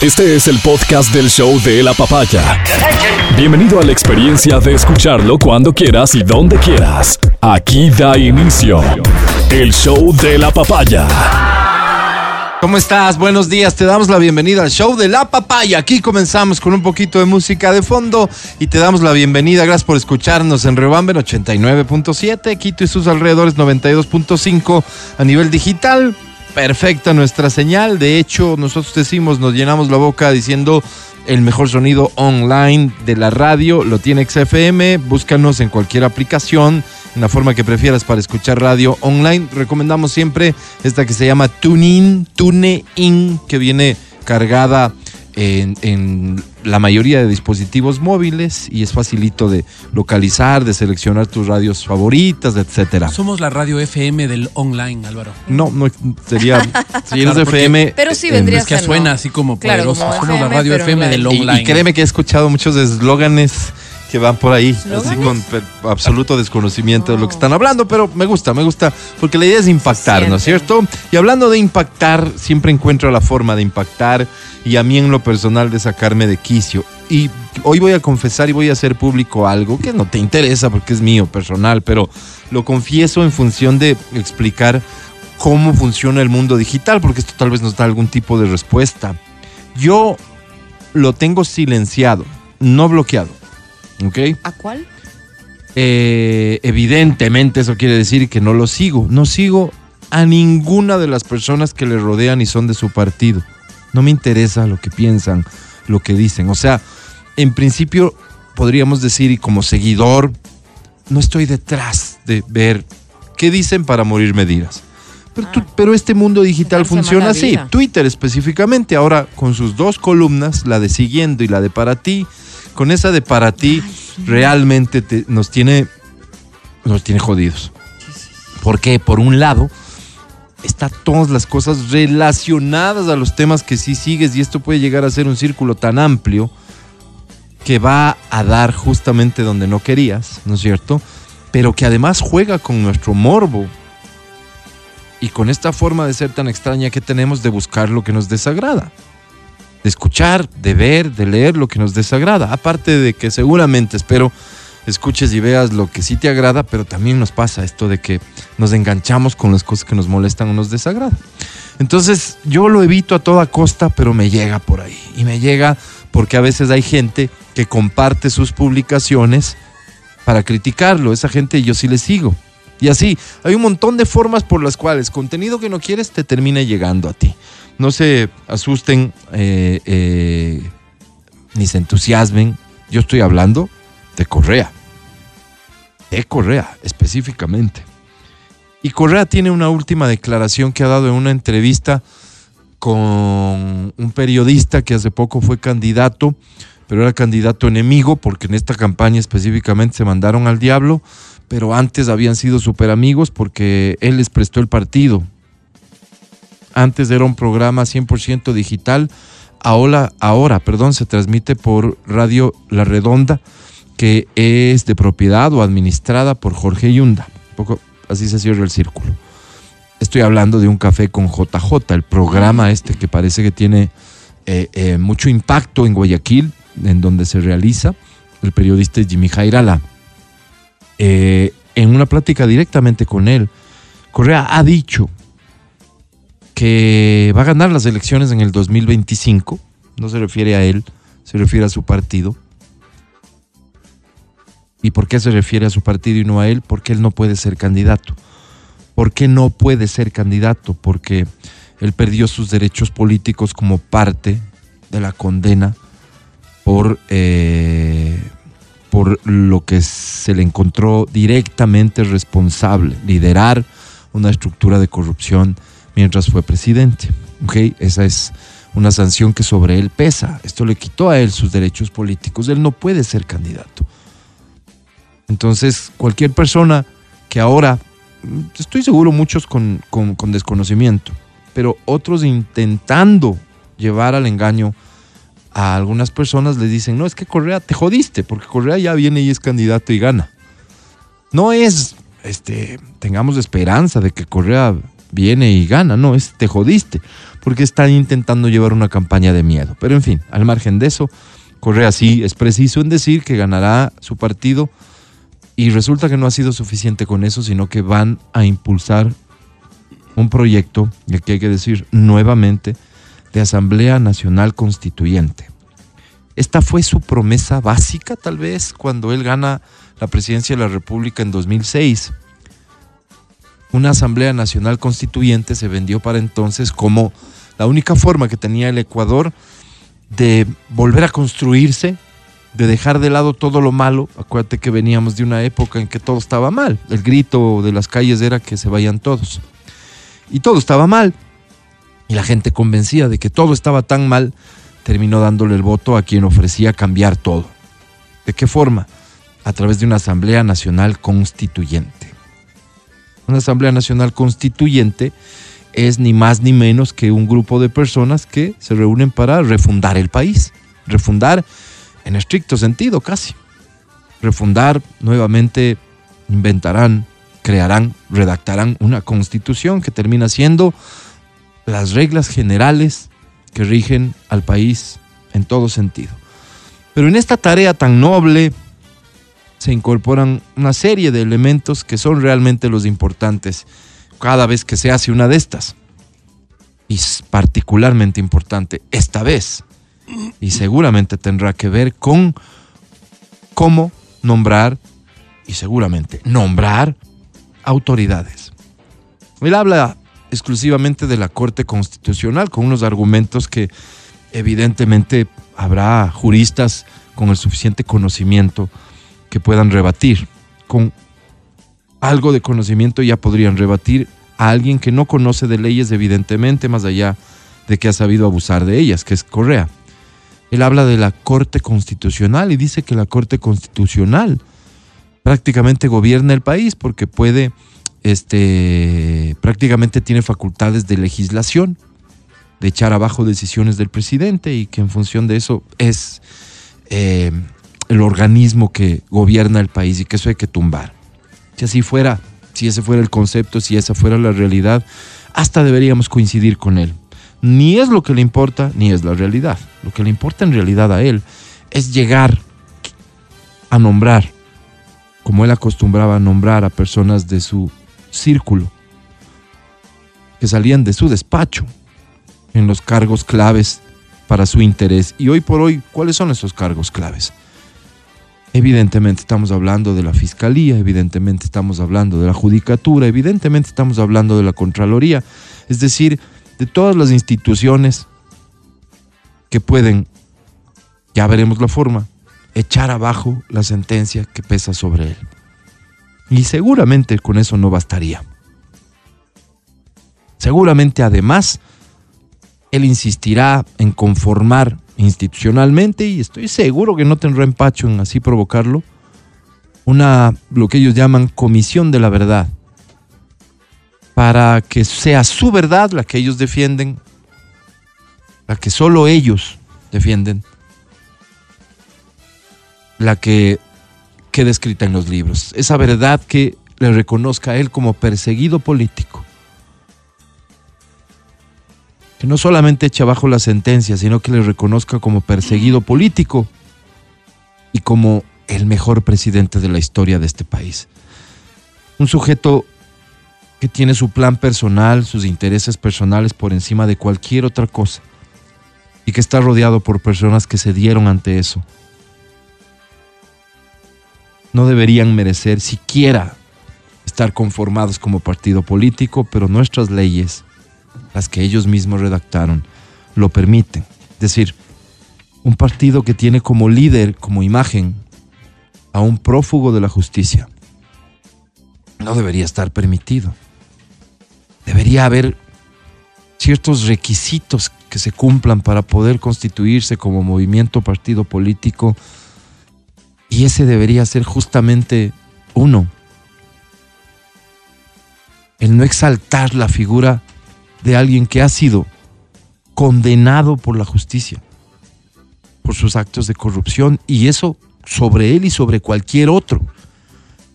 Este es el podcast del show de la papaya. Bienvenido a la experiencia de escucharlo cuando quieras y donde quieras. Aquí da inicio el show de la papaya. ¿Cómo estás? Buenos días. Te damos la bienvenida al show de la papaya. Aquí comenzamos con un poquito de música de fondo y te damos la bienvenida. Gracias por escucharnos en Rebamben 89.7, Quito y sus alrededores 92.5 a nivel digital. Perfecta nuestra señal. De hecho, nosotros decimos, nos llenamos la boca diciendo el mejor sonido online de la radio. Lo tiene XFM. Búscanos en cualquier aplicación una forma que prefieras para escuchar radio online. Recomendamos siempre esta que se llama TuneIn, TuneIn, que viene cargada en, en, la mayoría de dispositivos móviles y es facilito de localizar, de seleccionar tus radios favoritas, etcétera. Somos la radio FM del online, Álvaro. No, no sería, si eres Claro, porque- FM. Pero sí eh, vendría Es que suena así como Claro, poderoso. como Somos la radio FM del online. Y, online. y créeme que he escuchado muchos eslóganes que van por ahí, así con absoluto desconocimiento de lo que están hablando, pero me gusta, me gusta, porque la idea es impactar, ¿no es cierto? Y hablando de impactar, siempre encuentro la forma de impactar y a mí en lo personal de sacarme de quicio. Y hoy voy a confesar y voy a hacer público algo que no te interesa porque es mío, personal, pero lo confieso en función de explicar cómo funciona el mundo digital, porque esto tal vez nos da algún tipo de respuesta. Yo lo tengo silenciado, no bloqueado. ¿Ok? ¿A cuál? Eh, evidentemente eso quiere decir que no lo sigo. No sigo a ninguna de las personas que le rodean y son de su partido. No me interesa lo que piensan, lo que dicen. O sea, en principio podríamos decir, y como seguidor, no estoy detrás de ver qué dicen para morir medidas. Pero, tú- pero este mundo digital funciona así. Twitter específicamente, ahora con sus dos columnas, la de siguiendo y la de para ti, con esa de para ti realmente te- nos tiene nos tiene jodidos. Porque por un lado está todas las cosas relacionadas a los temas que sí sigues y esto puede llegar a ser un círculo tan amplio que va a dar justamente donde no querías, ¿no es cierto? Pero que además juega con nuestro morbo y con esta forma de ser tan extraña que tenemos de buscar lo que nos desagrada de escuchar, de ver, de leer lo que nos desagrada. Aparte de que seguramente espero escuches y veas lo que sí te agrada, pero también nos pasa esto de que nos enganchamos con las cosas que nos molestan o nos desagradan. Entonces yo lo evito a toda costa, pero me llega por ahí. Y me llega porque a veces hay gente que comparte sus publicaciones para criticarlo. Esa gente yo sí le sigo. Y así, hay un montón de formas por las cuales contenido que no quieres te termina llegando a ti. No se asusten eh, eh, ni se entusiasmen. Yo estoy hablando de Correa. De Correa, específicamente. Y Correa tiene una última declaración que ha dado en una entrevista con un periodista que hace poco fue candidato, pero era candidato enemigo porque en esta campaña específicamente se mandaron al diablo, pero antes habían sido súper amigos porque él les prestó el partido. Antes era un programa 100% digital, ahora, ahora perdón, se transmite por Radio La Redonda, que es de propiedad o administrada por Jorge Yunda. Un poco así se cierra el círculo. Estoy hablando de un café con JJ, el programa este que parece que tiene eh, eh, mucho impacto en Guayaquil, en donde se realiza. El periodista Jimmy Jairala. Eh, en una plática directamente con él, Correa ha dicho que va a ganar las elecciones en el 2025. No se refiere a él, se refiere a su partido. ¿Y por qué se refiere a su partido y no a él? Porque él no puede ser candidato. ¿Por qué no puede ser candidato? Porque él perdió sus derechos políticos como parte de la condena por, eh, por lo que se le encontró directamente responsable, liderar una estructura de corrupción mientras fue presidente. ¿ok? Esa es una sanción que sobre él pesa. Esto le quitó a él sus derechos políticos. Él no puede ser candidato. Entonces, cualquier persona que ahora, mm, estoy seguro muchos con, con- con desconocimiento, pero otros intentando llevar al engaño a algunas personas le dicen, no, es que Correa te jodiste, porque Correa ya viene y es candidato y gana. No es, este, tengamos esperanza de que Correa viene y gana, no, es te jodiste, porque están intentando llevar una campaña de miedo. Pero en fin, al margen de eso, Correa sí es preciso en decir que ganará su partido y resulta que no ha sido suficiente con eso, sino que van a impulsar un proyecto, y aquí hay que decir nuevamente, de Asamblea Nacional Constituyente. Esta fue su promesa básica, tal vez, cuando él gana la presidencia de la República en 2006. Una Asamblea Nacional Constituyente se vendió para entonces como la única forma que tenía el Ecuador de volver a construirse, de dejar de lado todo lo malo. Acuérdate que veníamos de una época en que todo estaba mal. El grito de las calles era que se vayan todos. Y todo estaba mal. Y la gente convencida de que todo estaba tan mal, terminó dándole el voto a quien ofrecía cambiar todo. ¿De qué forma? A través de una Asamblea Nacional Constituyente. Una Asamblea Nacional Constituyente es ni más ni menos que un grupo de personas que se reúnen para refundar el país. Refundar en estricto sentido casi. Refundar nuevamente, inventarán, crearán, redactarán una constitución que termina siendo las reglas generales que rigen al país en todo sentido. Pero en esta tarea tan noble se incorporan una serie de elementos que son realmente los importantes cada vez que se hace una de estas. Y es particularmente importante esta vez. Y seguramente tendrá que ver con cómo nombrar y seguramente nombrar autoridades. Él habla exclusivamente de la Corte Constitucional con unos argumentos que evidentemente habrá juristas con el suficiente conocimiento que puedan rebatir. Con algo de conocimiento ya podrían rebatir a alguien que no conoce de leyes evidentemente más allá de que ha sabido abusar de ellas, que es Correa. Él habla de la Corte Constitucional y dice que la Corte Constitucional prácticamente gobierna el país porque puede, este, prácticamente tiene facultades de legislación, de echar abajo decisiones del presidente y que en función de eso es eh, el organismo que gobierna el país y que eso hay que tumbar. Si así fuera, si ese fuera el concepto, si esa fuera la realidad, hasta deberíamos coincidir con él. Ni es lo que le importa, ni es la realidad. Lo que le importa en realidad a él es llegar a nombrar como él acostumbraba a nombrar a personas de su círculo, que salían de su despacho en los cargos claves para su interés. Y hoy por hoy, ¿cuáles son esos cargos claves? Evidentemente estamos hablando de la Fiscalía, evidentemente estamos hablando de la Judicatura, evidentemente estamos hablando de la Contraloría, es decir, de todas las instituciones que pueden, ya veremos la forma, echar abajo la sentencia que pesa sobre él. Y seguramente con eso no bastaría. Seguramente además él insistirá en conformar institucionalmente y estoy seguro que no tendrá empacho en así provocarlo una lo que ellos llaman comisión de la verdad para que sea su verdad la que ellos defienden, la que solo ellos defienden la que queda escrita en los libros. Esa verdad que le reconozca a él como perseguido político. Que no solamente eche abajo la sentencia, sino que le reconozca como perseguido político y como el mejor presidente de la historia de este país. Un sujeto que tiene su plan personal, sus intereses personales por encima de cualquier otra cosa y que está rodeado por personas que se dieron ante eso no deberían merecer siquiera estar conformados como partido político, pero nuestras leyes, las que ellos mismos redactaron, lo permiten. Es decir, un partido que tiene como líder, como imagen, a un prófugo de la justicia, no debería estar permitido. Debería haber ciertos requisitos que se cumplan para poder constituirse como movimiento partido político y ese debería ser justamente uno. El no exaltar la figura de alguien que ha sido condenado por la justicia, por sus actos de corrupción, y eso sobre él y sobre cualquier otro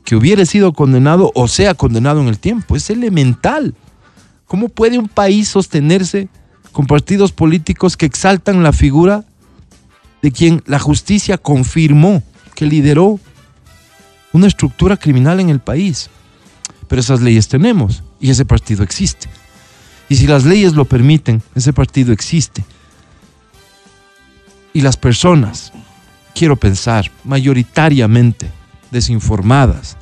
que hubiera sido condenado o sea condenado en el tiempo. Es elemental ¿Cómo puede un país sostenerse con partidos políticos que exaltan la figura de quien la justicia confirmó que lideró una estructura criminal en el país? Pero esas leyes tenemos y ese partido existe. Y si las leyes lo permiten, ese partido existe. Y las personas, quiero pensar, mayoritariamente desinformadas.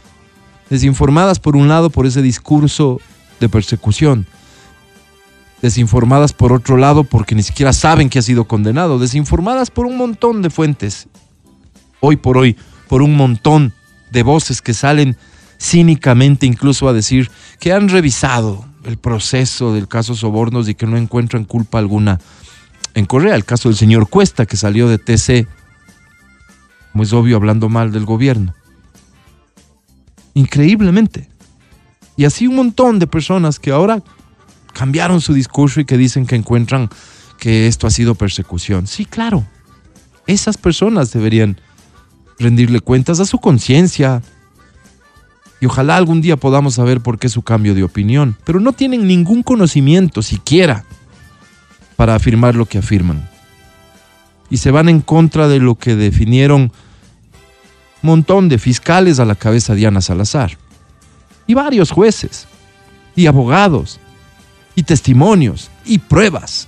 Desinformadas por un lado por ese discurso de persecución. Desinformadas por otro lado porque ni siquiera saben que ha sido condenado. Desinformadas por un montón de fuentes. Hoy por hoy, por un montón de voces que salen cínicamente incluso a decir que han revisado el proceso del caso Sobornos y que no encuentran culpa alguna en Correa. El caso del señor Cuesta que salió de TC, como es obvio, hablando mal del gobierno. Increíblemente. Y así un montón de personas que ahora cambiaron su discurso y que dicen que encuentran que esto ha sido persecución. Sí, claro. Esas personas deberían rendirle cuentas a su conciencia, y ojalá algún día podamos saber por qué su cambio de opinión, pero no tienen ningún conocimiento siquiera para afirmar lo que afirman. Y se van en contra de lo que definieron un montón de fiscales a la cabeza de Ana Salazar, y varios jueces, y abogados, y testimonios, y pruebas,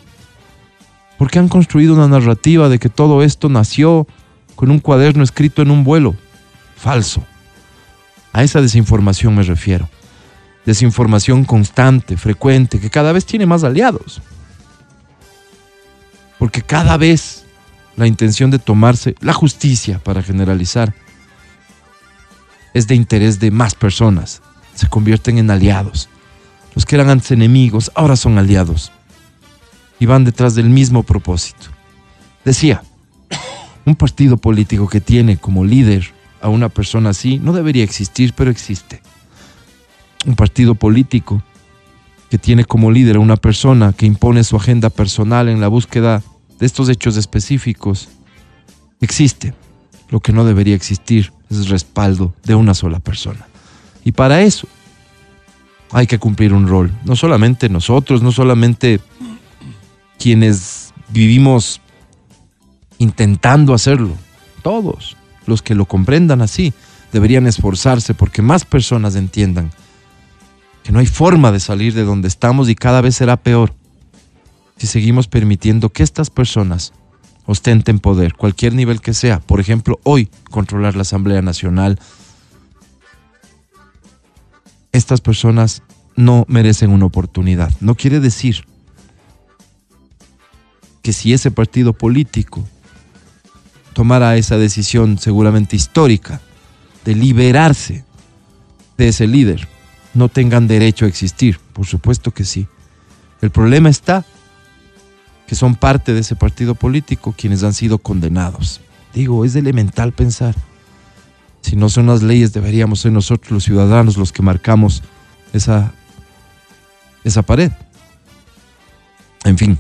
porque han construido una narrativa de que todo esto nació con un cuaderno escrito en un vuelo, falso a esa desinformación me refiero. Desinformación constante, frecuente, que cada vez tiene más aliados. Porque cada vez la intención de tomarse la justicia para generalizar es de interés de más personas. Se convierten en aliados. Los que eran antes enemigos ahora son aliados. Y van detrás del mismo propósito. Decía, un partido político que tiene como líder a una persona así no debería existir, pero existe. Un partido político que tiene como líder a una persona que impone su agenda personal en la búsqueda de estos hechos específicos, existe. Lo que no debería existir es el respaldo de una sola persona. Y para eso hay que cumplir un rol. No solamente nosotros, no solamente quienes vivimos intentando hacerlo, todos los que lo comprendan así deberían esforzarse porque más personas entiendan que no hay forma de salir de donde estamos y cada vez será peor si seguimos permitiendo que estas personas ostenten poder, cualquier nivel que sea. Por ejemplo, hoy controlar la Asamblea Nacional. Estas personas no merecen una oportunidad. No quiere decir que si ese partido político tomara esa decisión seguramente histórica de liberarse de ese líder, no tengan derecho a existir. Por supuesto que sí. El problema está que son parte de ese partido político quienes han sido condenados. Digo, es elemental pensar. Si no son las leyes, deberíamos ser nosotros los ciudadanos los que marcamos esa, esa pared. En fin,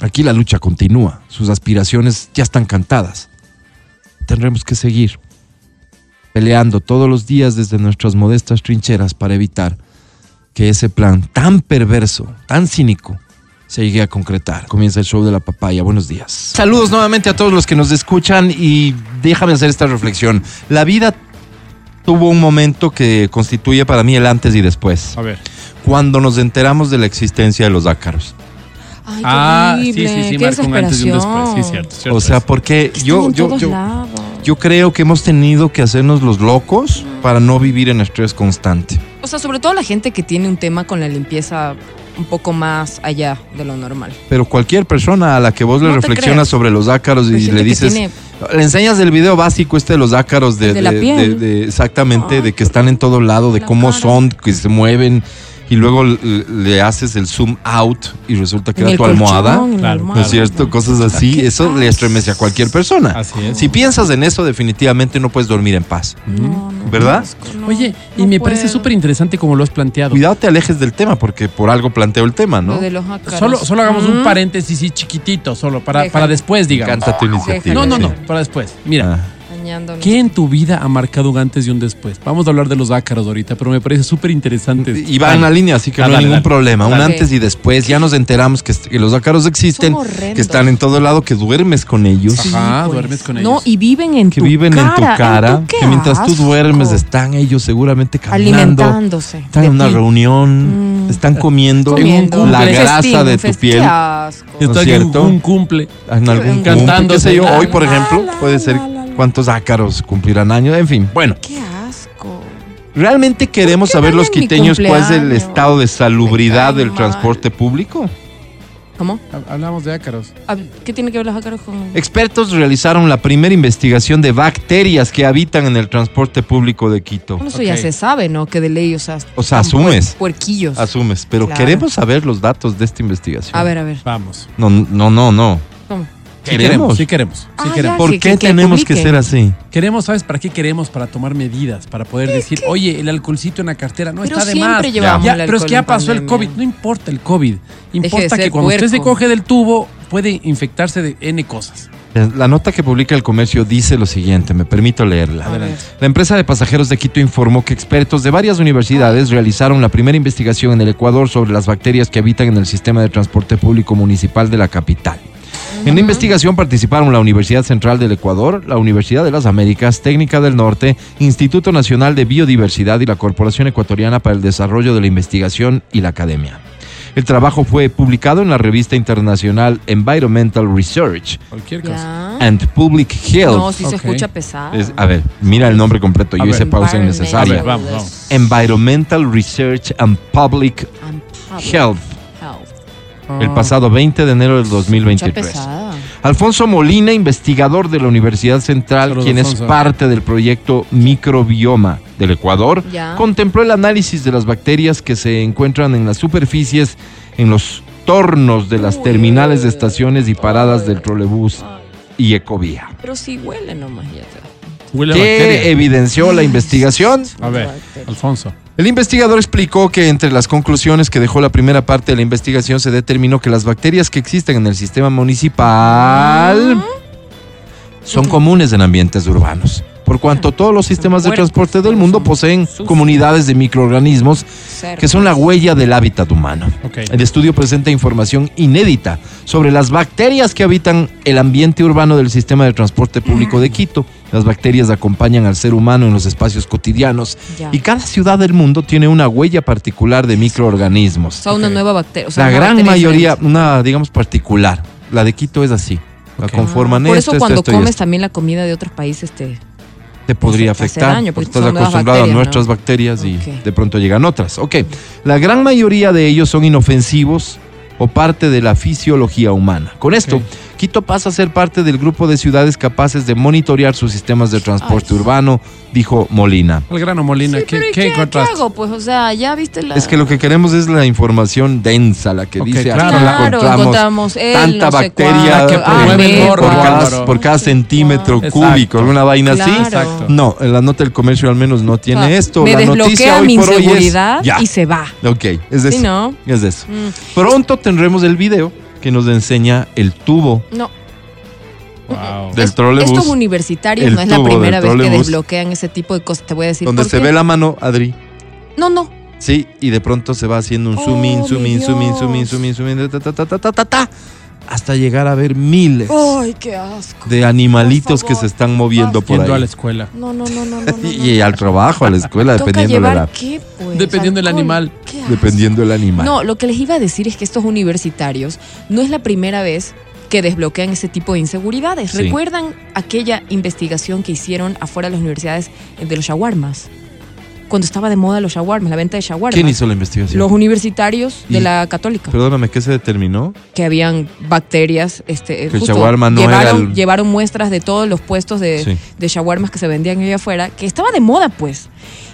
Aquí la lucha continúa, sus aspiraciones ya están cantadas. Tendremos que seguir peleando todos los días desde nuestras modestas trincheras para evitar que ese plan tan perverso, tan cínico, se llegue a concretar. Comienza el show de la papaya. Buenos días. Saludos nuevamente a todos los que nos escuchan y déjame hacer esta reflexión. La vida tuvo un momento que constituye para mí el antes y después. A ver. Cuando nos enteramos de la existencia de los ácaros. Ay, ah, sí, horrible, sí, sí, qué marca un antes y un después. Sí, cierto. cierto O sea, es. porque yo, yo, yo, lados. yo creo que hemos tenido que hacernos los locos para no vivir en estrés constante. O sea, sobre todo la gente que tiene un tema con la limpieza un poco más allá de lo normal. Pero cualquier persona a la que vos le No te reflexionas creas. sobre los ácaros y le dices, tiene- le enseñas el video básico este de los ácaros de, De la piel. de- exactamente, Ay, de que están en todo lado, de la cómo cara. son, que se mueven y luego le, le haces el zoom out y resulta que En era tu almohada. colchón, Claro. ¿No es cierto? Cosas así, ¿Qué eso le estremece a cualquier persona. Así es. Si piensas en eso, definitivamente no puedes dormir en paz. No, no, ¿Verdad? no, Oye, y no me parece súper interesante como lo has planteado. Cuidado te alejes del tema, porque por algo planteo el tema, ¿no? Lo de los ácaros. Solo, solo hagamos un paréntesis sí, chiquitito, solo para, para después, digamos. encanta tu iniciativa. No, no, no, para después. Mira, Ah, ¿Qué en tu vida ha marcado un antes y un después? Vamos a hablar de los ácaros ahorita, pero me parece súper interesante. Y va en la línea, así que Ah, no hay dale, ningún dale. problema. Un antes y después. Ya nos enteramos que, que los ácaros existen, que están en todo lado, que duermes con ellos. Ajá, pues. duermes con No, ellos. y viven en Que tu viven cara. en tu cara, tu- que mientras tú duermes están ellos seguramente caminando, alimentándose. están en una ti. reunión, Mm. están comiendo, Comiendo. la grasa festín, de tu piel. Asco. ¿no es Está en cierto? un cumple. En algún cumple, yo. la, Hoy, por ejemplo, puede ser. Cuántos ácaros cumplirán años. En fin, bueno. Qué asco. ¿Realmente queremos saber los quiteños cuál es el estado de salubridad del mal. transporte público? ¿Cómo? Hab- Hablamos de ácaros. Ah, ¿Qué tiene que ver los ácaros con...? Expertos realizaron la primera investigación de bacterias que habitan en el transporte público de Quito. Bueno, eso ya se sabe, ¿no? Que de ley, o sea... O sea, asumes. puer- Puerquillos. Asumes, pero Claro. queremos saber los datos de esta investigación. A ver, a ver. Vamos. No, no, no, no. ¿Cómo? Sí ¿Queremos? Sí queremos. Sí Ah, queremos. ya. ¿Por que- qué que- tenemos que ser así? Queremos, ¿sabes para qué queremos? Para tomar medidas, para poder decir, oye, el alcoholcito en la cartera no Pero está de más. llevamos Ya, el pero es que ya pasó el. COVID, no importa el COVID. Importa que cuando usted se coge del tubo puede infectarse de N cosas. La nota que publica el comercio dice lo siguiente, me permito leerla. La empresa de pasajeros de Quito informó que expertos de varias universidades realizaron la primera investigación en el Ecuador sobre las bacterias que habitan en el sistema de transporte público municipal de la capital. En la investigación participaron la Universidad Central del Ecuador, la Universidad de las Américas, Técnica del Norte, Instituto Nacional de Biodiversidad y la Corporación Ecuatoriana para el Desarrollo de la Investigación y la Academia. El trabajo fue publicado en la revista internacional Environmental Research and Public Health. No, sí se escucha pesado. Es- a ver, mira el nombre completo, yo hice pausa Environmental innecesaria. Environmental Research and Public and public Health, health. El Ah. pasado 20 de enero del Escucha 2023. pesada. Alfonso Molina, investigador de la Universidad Central, quien es parte del proyecto Microbioma del Ecuador, Ya. contempló el análisis de las bacterias que se encuentran en las superficies, en los tornos de las Uy. terminales de estaciones y paradas del trolebús y Ecovía. pero si huele nomás ya te. ¿Qué bacteria. evidenció la investigación? A ver. Alfonso. El investigador explicó que entre las conclusiones que dejó la primera parte de la investigación se determinó que las bacterias que existen en el sistema municipal son comunes en ambientes urbanos. Por cuanto todos los sistemas de transporte del mundo poseen comunidades de microorganismos que son la huella del hábitat humano. El estudio presenta información inédita sobre las bacterias que habitan el ambiente urbano del sistema de transporte público de Quito. Las bacterias acompañan al ser humano en los espacios cotidianos Ya. y cada ciudad del mundo tiene una huella particular de O microorganismos. sea, una Ok. nueva bacteria. o sea, La gran bacteria mayoría, diferente. una digamos particular. La de Quito es así. La conforman Por esto, eso esto, cuando esto comes esto. también la comida de otros países te... te podría afectar daño, porque estás acostumbrado a nuestras ¿no? bacterias y de pronto llegan otras. Ok, la gran mayoría de ellos son inofensivos o parte de la fisiología humana. Con esto. Quito pasa a ser parte del grupo de ciudades capaces de monitorear sus sistemas de transporte Ay. urbano, dijo Molina. El grano Molina, Sí, ¿qué, pero ¿y qué qué, qué encontraste? hago? Pues, o sea, ya viste la... Es que lo que queremos es la información densa, la que dice claro. aquí Claro, encontramos, encontramos tanta no sé bacteria que morbo, por, cada, por cada centímetro cúbico, Exacto. alguna vaina así. Claro. Exacto. No, en la nota del comercio al menos no tiene Ah, esto. Me la noticia hoy mi por hoy es inseguridad ya. y se va. Ok, es de Sí, eso. ¿no? Es de eso. Mm, Pronto tendremos el video que nos enseña el tubo no. Wow. del Es- trolebús Estos universitarios el no es la primera vez que desbloquean ese tipo de cosas. Te voy a decir donde se qué. ve la mano, Adri. No, no. Sí, y de pronto se va haciendo un Oh, zoom in, zoom mi in, zoom in, zoom in, zoom in, zoom in, ta, ta, ta, ta, ta, ta, ta, hasta llegar a ver miles Ay, qué asco. de animalitos que se están moviendo por Yendo a ahí. la escuela. No, no, no, no, no. no, Y, y no. al trabajo, a la escuela, Toca dependiendo de la llevar edad. qué, pues? Dependiendo del Alcohol. animal. Qué asco. Dependiendo del animal. No, lo que les iba a decir es que estos universitarios no es la primera vez que desbloquean ese tipo de inseguridades. Sí. ¿Recuerdan aquella investigación que hicieron afuera de las universidades de los shawarmas? Cuando estaba de moda los shawarmas, la venta de shawarmas. ¿Quién hizo la investigación? Los universitarios de la católica. Perdóname, ¿qué se determinó? que habían bacterias. Este, Que el shawarma no era llevaron, el- llevaron muestras de todos los puestos de, Sí. de shawarmas que se vendían allá afuera, que estaba de moda, pues.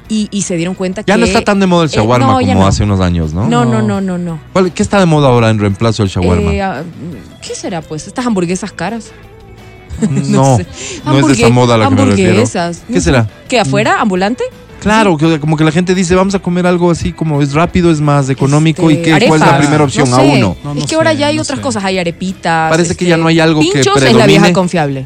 Y, y se dieron cuenta que. Ya no está tan de moda el Eh, shawarma no, ya como no. hace unos años, ¿no? No, no, no, no, no. ¿Cuál- ¿Qué está de moda ahora en reemplazo del shawarma? Eh, ah, ¿Qué será, pues? Estas hamburguesas caras. no, sé. no es de esa moda la que me refiero. hamburguesas. ¿Qué será? ¿Qué, afuera? ¿Ambulante? Claro, que como que la gente dice, vamos a comer algo así como es rápido, es más económico Este, y qué, ¿cuál es la primera opción? No A sé. uno. No, es no que ahora sé, ya hay no otras sé. cosas. Hay arepitas. Parece que ya no hay algo que Pinchos es la predomine. vieja confiable.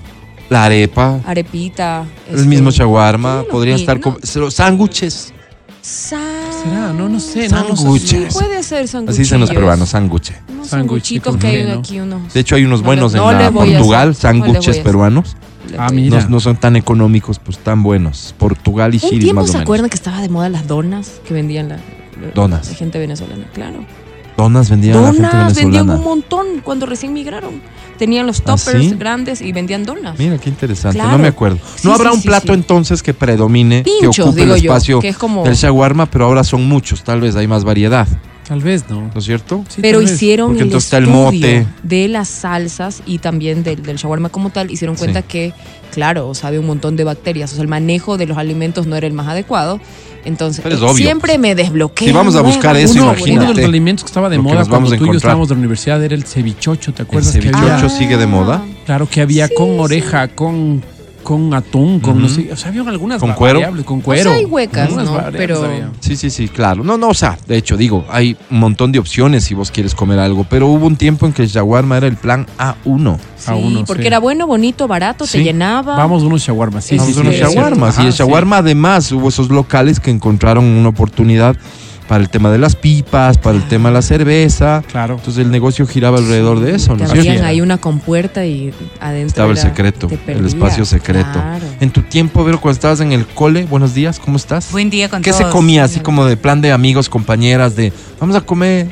La arepa, arepita. el este, mismo shawarma, sí, no, podrían estar no, con los sándwiches. ¿Será? No, no sé. No, no sé. Sándwiches. Puede ser Así dicen los peruanos, sándwiches. Sanguchitos, que hay aquí unos. De hecho, hay unos No buenos en a Portugal, a sándwiches peruanos. Ah, mira. No, no son tan económicos, pues tan buenos. Portugal y Un Chile tiempo más o se menos. acuerdan que estaba de moda las donas que vendían la, la- Donas. la gente venezolana, claro. Donas vendían a la gente Donas vendían venezolana. un montón cuando recién migraron. Tenían los ¿Ah, toppers sí? grandes y vendían donas. Mira, qué interesante. Claro. No me acuerdo. Sí, no habrá sí, un plato sí. entonces que predomine, que Pinchos, ocupe el yo, espacio que es como- del shawarma, pero ahora son muchos. Tal vez hay más variedad, Tal vez no. ¿no es cierto? Sí, Pero hicieron Porque el entonces está el estudio mote. de las salsas y también del, del shawarma como tal. Hicieron cuenta Sí. que, claro, o sea, había un montón de bacterias. O sea, el manejo de los alimentos no era el más adecuado. Entonces, Pero es obvio, siempre me desbloquea. Si vamos a buscar eso, Uno, seguridades. uno de imagínate los alimentos que estaba de que moda cuando tú y yo estábamos de la universidad era el cevichocho, ¿te acuerdas? El que cevichocho había, sigue de moda. claro, que había Sí, con sí. oreja, con, con atún, con no sé, o sea, había algunas ¿Con cuero? variables, con cuero. O sea, hay huecas, ¿no? Pero- había. Sí, sí, sí, claro. No, no, o sea, de hecho, digo, hay un montón de opciones si vos quieres comer algo, pero hubo un tiempo en que el shawarma era el plan A1. A Sí, uno, porque sí. era bueno, bonito, barato, Sí. te llenaba. Vamos unos shawarmas, sí, Vamos unos shawarmas. y el sí. shawarma, además, hubo esos locales que encontraron una oportunidad para el tema de las pipas, para el tema de la cerveza. Claro. Entonces el negocio giraba alrededor de eso. ¿no? abrían Sí. ahí una compuerta y adentro. Estaba el era- secreto, el espacio secreto. claro. En tu tiempo, Vero, cuando estabas en el cole, buenos días, ¿cómo estás? Buen día con ¿Qué todos. se comía así como de plan de amigos, compañeras, de vamos a comer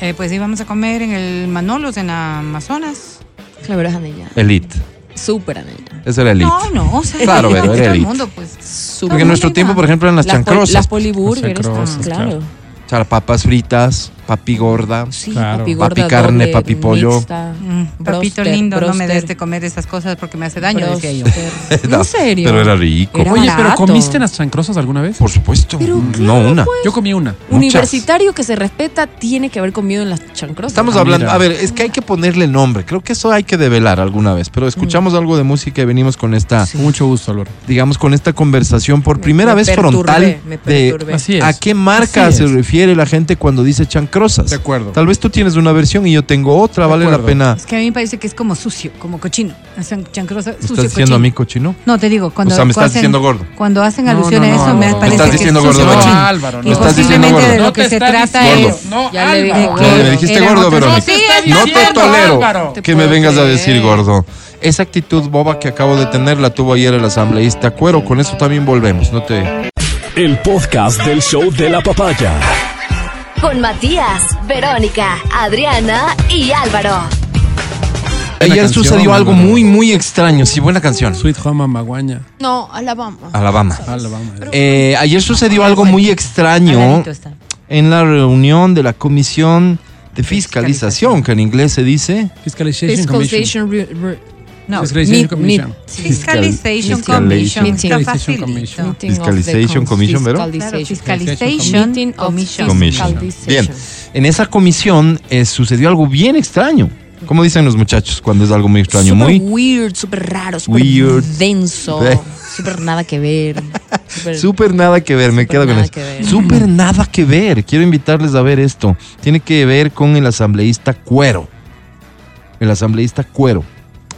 Eh, pues íbamos a comer en el Manolos, en Amazonas. Claro, eras anella. elite? Súper anella. Esa era elite. No, no, o sea, Claro, pero era todo el elite. mundo, pues. Súper Porque en nuestro tiempo, por ejemplo, eran las Las pol- chancrosas. Las poliburgers, Las chancrosas, claro. claro. O sea, papas fritas, papi gorda. Sí, Claro. papi carne, doble, papi pollo. mixta, Mm, papito broster, lindo, no me des de comer esas cosas porque me hace daño, decía yo. No, ¿En serio? Pero era rico. Era Oye, pero. ¿comiste las chancrosas alguna vez? Por supuesto. Pero no claro, una. Yo comí una. Universitario que se respeta tiene que haber comido en las chancrosas. Estamos Ah, hablando, mira. a ver, es que hay que ponerle nombre. Creo que eso hay que develar alguna vez. Pero escuchamos algo de música y venimos con esta, Con mucho gusto, Álvaro. digamos, con esta conversación por Me- primera me vez perturbé, frontal me de. Así es. a qué marca Así se es. refiere la gente cuando dice chancrosas. De acuerdo. Tal vez tú tienes una versión y yo tengo otra. De Vale la pena. Es que a mí me parece que es como sucio, como cochino. Hacen chancrosa, ¿Me sucio, estás diciendo cochino. a mí cochino? No, te digo, cuando, O sea, me cuando estás diciendo gordo. Cuando hacen No, alusión no, a eso, no, me parece estás que diciendo es sucio, gordo, cochino. Verónica. Álvaro, Y Me estás diciendo posiblemente gordo. de No lo te que se trata es... No, Ya le que me dijiste gordo, Verónica. No te tolero que me vengas a decir gordo. Esa actitud boba que acabo de tener la tuvo ayer el asambleísta Cuero. Con eso también volvemos. No te. El podcast del show de la papaya. Con Matías, Verónica, Adriana y Álvaro. Ayer canción, sucedió algo Álvaro. muy, muy extraño. Sí, buena canción. Sweet Home Maguaña. No, Alabama. Alabama. Alabama. Eh, ayer sucedió algo muy extraño en la reunión de la Comisión de Fiscalización, que en inglés se dice. Fiscalization Commission. No, Fiscalization Commission. Fiscalization. Commission. Fiscalization Está facilito. Commission. Fiscalization ¿verdad? Fiscalization. Commission. Bien, en esa comisión eh, sucedió algo bien extraño. ¿Cómo dicen los muchachos cuando es algo muy extraño? Súper Muy weird, súper raro, súper Weird. denso, De- súper nada que ver. Súper- nada que ver, me quedo con eso. Súper nada que ver. Quiero invitarles a ver esto. Tiene que ver con el asambleísta Cuero. El asambleísta Cuero.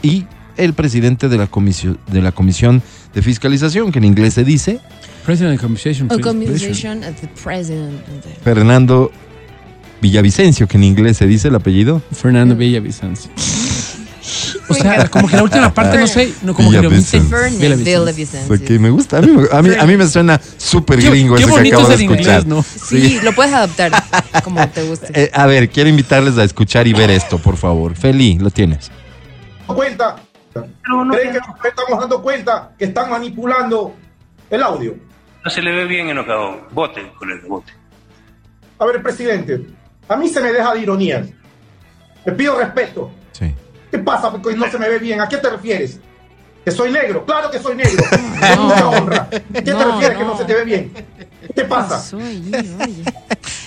Y el presidente de la, comisión, de la Comisión de Fiscalización, que en inglés se dice President. Fernando Villavicencio, que en inglés se dice el apellido. Fernando Villavicencio. O sea, como que la última parte, no sé, no como que lo. Porque me gusta. A mí, me- a mí, a mí me suena súper gringo qué ese que acabo de es escuchar. inglés, ¿no? Sí, lo puedes adaptar como te guste. Eh, a ver, quiero invitarles a escuchar y ver esto, por favor. Feli, lo tienes. cuenta? ¿Creen que nos estamos dando cuenta que están manipulando el audio? No se le ve bien enojado. Vote, colega, vote. A ver, presidente, a mí se me deja de ironías. Le pido respeto. Sí. ¿Qué pasa porque no se me ve bien? ¿A qué te refieres? ¿Que soy negro? Claro que soy negro. Con mucha honra. ¿Qué te No, refieres que no. se te ve bien? ¿Qué pasa? Soy, oye.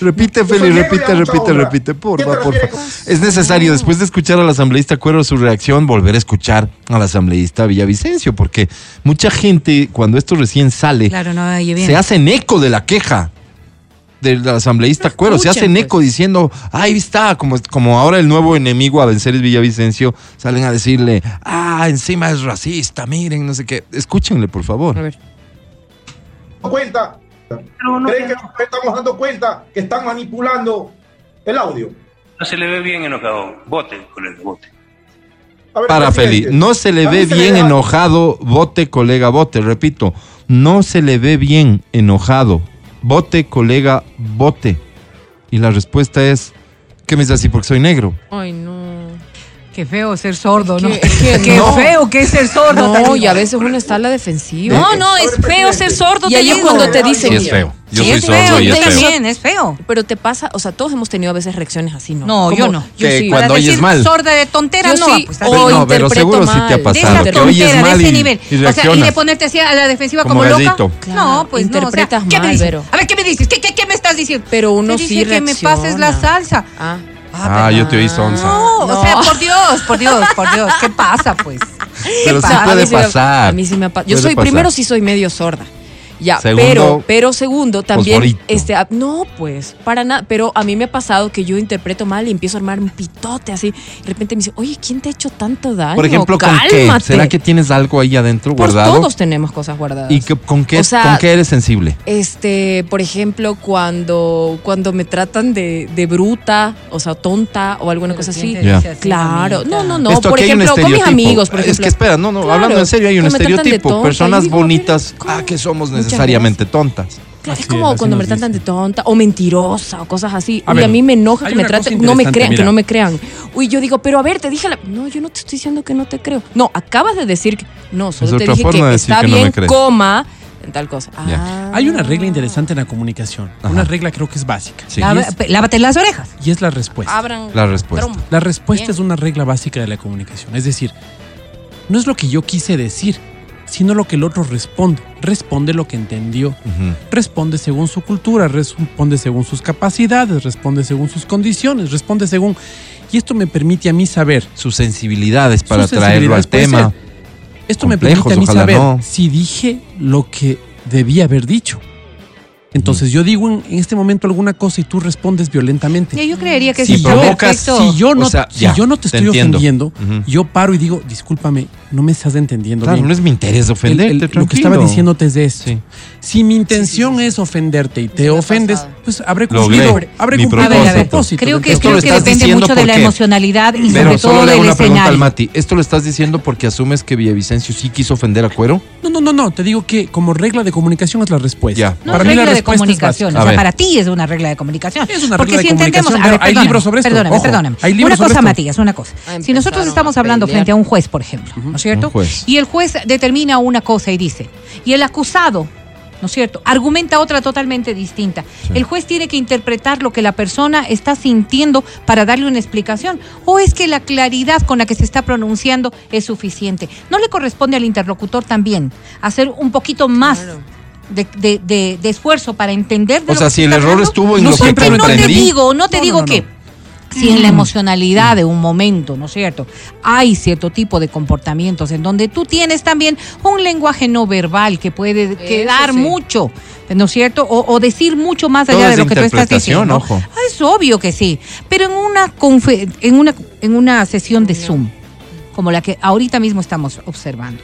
Repite, Feli, repite, repite, repite, ¿Qué porfa, porfa. Es necesario, después de escuchar al asambleísta Cuero su reacción, volver a escuchar al asambleísta Villavicencio, porque mucha gente, cuando esto recién sale, Claro, no se hacen eco de la queja del asambleísta Cuero, se hacen pues. eco diciendo, ahí está, como, como ahora el nuevo enemigo a vencer es Villavicencio, salen a decirle, ah, encima es racista, miren, no sé qué. Escúchenle, por favor. A ver. cuenta? ¿Creen que nos estamos dando cuenta que están manipulando el audio? No se le ve bien enojado. Vote, colega, vote. Ver, Para Feli, no se le ve se bien enojado, vote colega, vote, repito, no se le ve bien enojado, vote colega, vote. Y la respuesta es, ¿qué me dice así? Porque soy negro. Ay, no. Qué feo ser sordo, ¿no? Que Qué no. feo que es ser sordo. No, y a veces uno está a la defensiva. No, no, es feo ser sordo. Y ahí es cuando te dicen. Sí, es feo. Yo Sí, soy es sordo feo, y yo es feo. también, es feo. Pero te pasa, o sea, todos hemos tenido a veces reacciones así, ¿no? No, yo no. Que sí. cuando Para oyes decir mal. sorda de tontera, Yo no. sí, pues, o no, pero interpreto seguro sí te ha mal. de pasado. esa que tontera, oyes mal de ese y- nivel. y o sea, y de ponerte así a la defensiva Como como, loca. Claro, no, pues interpretas no. o sea, ¿qué me mal, dices? A ver, ¿qué me dices? ¿Qué, qué, qué me estás diciendo? Pero uno sí dice que me pases la reacciona. salsa. Ah. Ah, yo te oí sonsa. No, No. o sea, por Dios, por Dios, por Dios. ¿Qué pasa, pues? Pero sí pasa? puede A mí sí me- pasar. a mí sí me pasa. Yo Puede soy, pasar. primero sí soy medio sorda. Ya, Segundo, pero, pero segundo, también, fosforito. este, no, pues, para nada, pero a mí me ha pasado que yo interpreto mal y empiezo a armar un pitote así, de repente me dice, oye, ¿quién te ha hecho tanto daño? Por ejemplo, ¿con qué? ¿Será que tienes algo ahí adentro Pues guardado? todos tenemos cosas guardadas. ¿Y qué- con, qué, O sea, con qué eres sensible? Este, por ejemplo, cuando, cuando me tratan de, de bruta, o sea, tonta o alguna cosa así. Claro, no, no, no. Esto por aquí hay un ejemplo, con mis amigos, por ejemplo. Es que espera, no, no, Claro, hablando en serio, hay un que estereotipo. tonta, Personas y digo, bonitas, ¿cómo? ah, que somos Muchas necesariamente tontas. Claro, es como es, cuando me tratan de tonta o mentirosa o cosas así. A Uy, ver, a mí me enoja que me traten, no me crean, que no me crean. Uy, yo digo, pero a ver, te dije la. No, yo no te estoy diciendo que no te creo. No, acabas de decir que. No, solo Es te otra dije forma de que decir está que no me bien, crees. coma, en tal cosa. Ah. Hay una regla interesante en la comunicación. Ajá. Una regla creo que es básica. Sí. Y, Lava- es, Lávate las orejas. y es la respuesta. Abran La respuesta. La respuesta Bien. es una regla básica de la comunicación. Es decir, no es lo que yo quise decir, sino lo que el otro responde. Responde lo que entendió. Responde según su cultura, responde según sus capacidades, responde según sus condiciones, responde según... Y esto me permite a mí saber... Sus sensibilidades para sus traerlo al sensibilidades, tema. ser. Esto me permite a mí saber no. si dije lo que debía haber dicho. Entonces yo digo en, en este momento alguna cosa y tú respondes violentamente. Yo creería que Si está provocas-. Si yo no, O sea, si ya, yo no te te estoy entiendo. ofendiendo, yo paro y digo, discúlpame, no me estás entendiendo Claro, bien. no es mi interés El- ofenderte, el- lo que estaba diciéndote es de esto. Sí. Si mi intención es ofenderte y te ofendes, pasado. pues habré cumplido, habré mi cumplido ver, propósito. creo que, Esto creo lo que depende diciendo mucho de la emocionalidad y Pero sobre solo todo le hago del una pregunta al. Mati. ¿Esto lo estás diciendo porque asumes que Villavicencio sí quiso ofender a Cuero? No, no, no, no, te digo que como regla de comunicación es la respuesta. Ya. No Para mí la regla de comunicación, o sea, para ti es una regla de comunicación. Es una Porque regla de si entendemos, a ver, hay perdóname, libros sobre esto, Perdóname, ojo, perdóname. hay libros una sobre cosa, esto. Matías, una cosa. Si nosotros estamos hablando frente a un juez, por ejemplo, ¿no es cierto? Y el juez determina una cosa y dice, y el acusado, ¿no es cierto? Argumenta otra totalmente distinta. El juez tiene que interpretar lo que la persona está sintiendo para darle una explicación. O es que la claridad con la que se está pronunciando es suficiente. ¿No le corresponde al interlocutor también hacer un poquito más? Claro. De, de- de- de esfuerzo para entender de O lo sea, que si el error hablando? estuvo en No lo que siempre lo no te digo, no te No, digo no, no, que no. si en la emocionalidad de un momento, ¿no es cierto? Hay cierto tipo de comportamientos en donde tú tienes también un lenguaje no verbal que puede quedar sí. mucho, ¿no es cierto? O, o decir mucho más allá de lo que tú estás diciendo. ojo. Ah, Es obvio que sí, pero en una confe- en una en una sesión de Zoom como la que ahorita mismo estamos observando,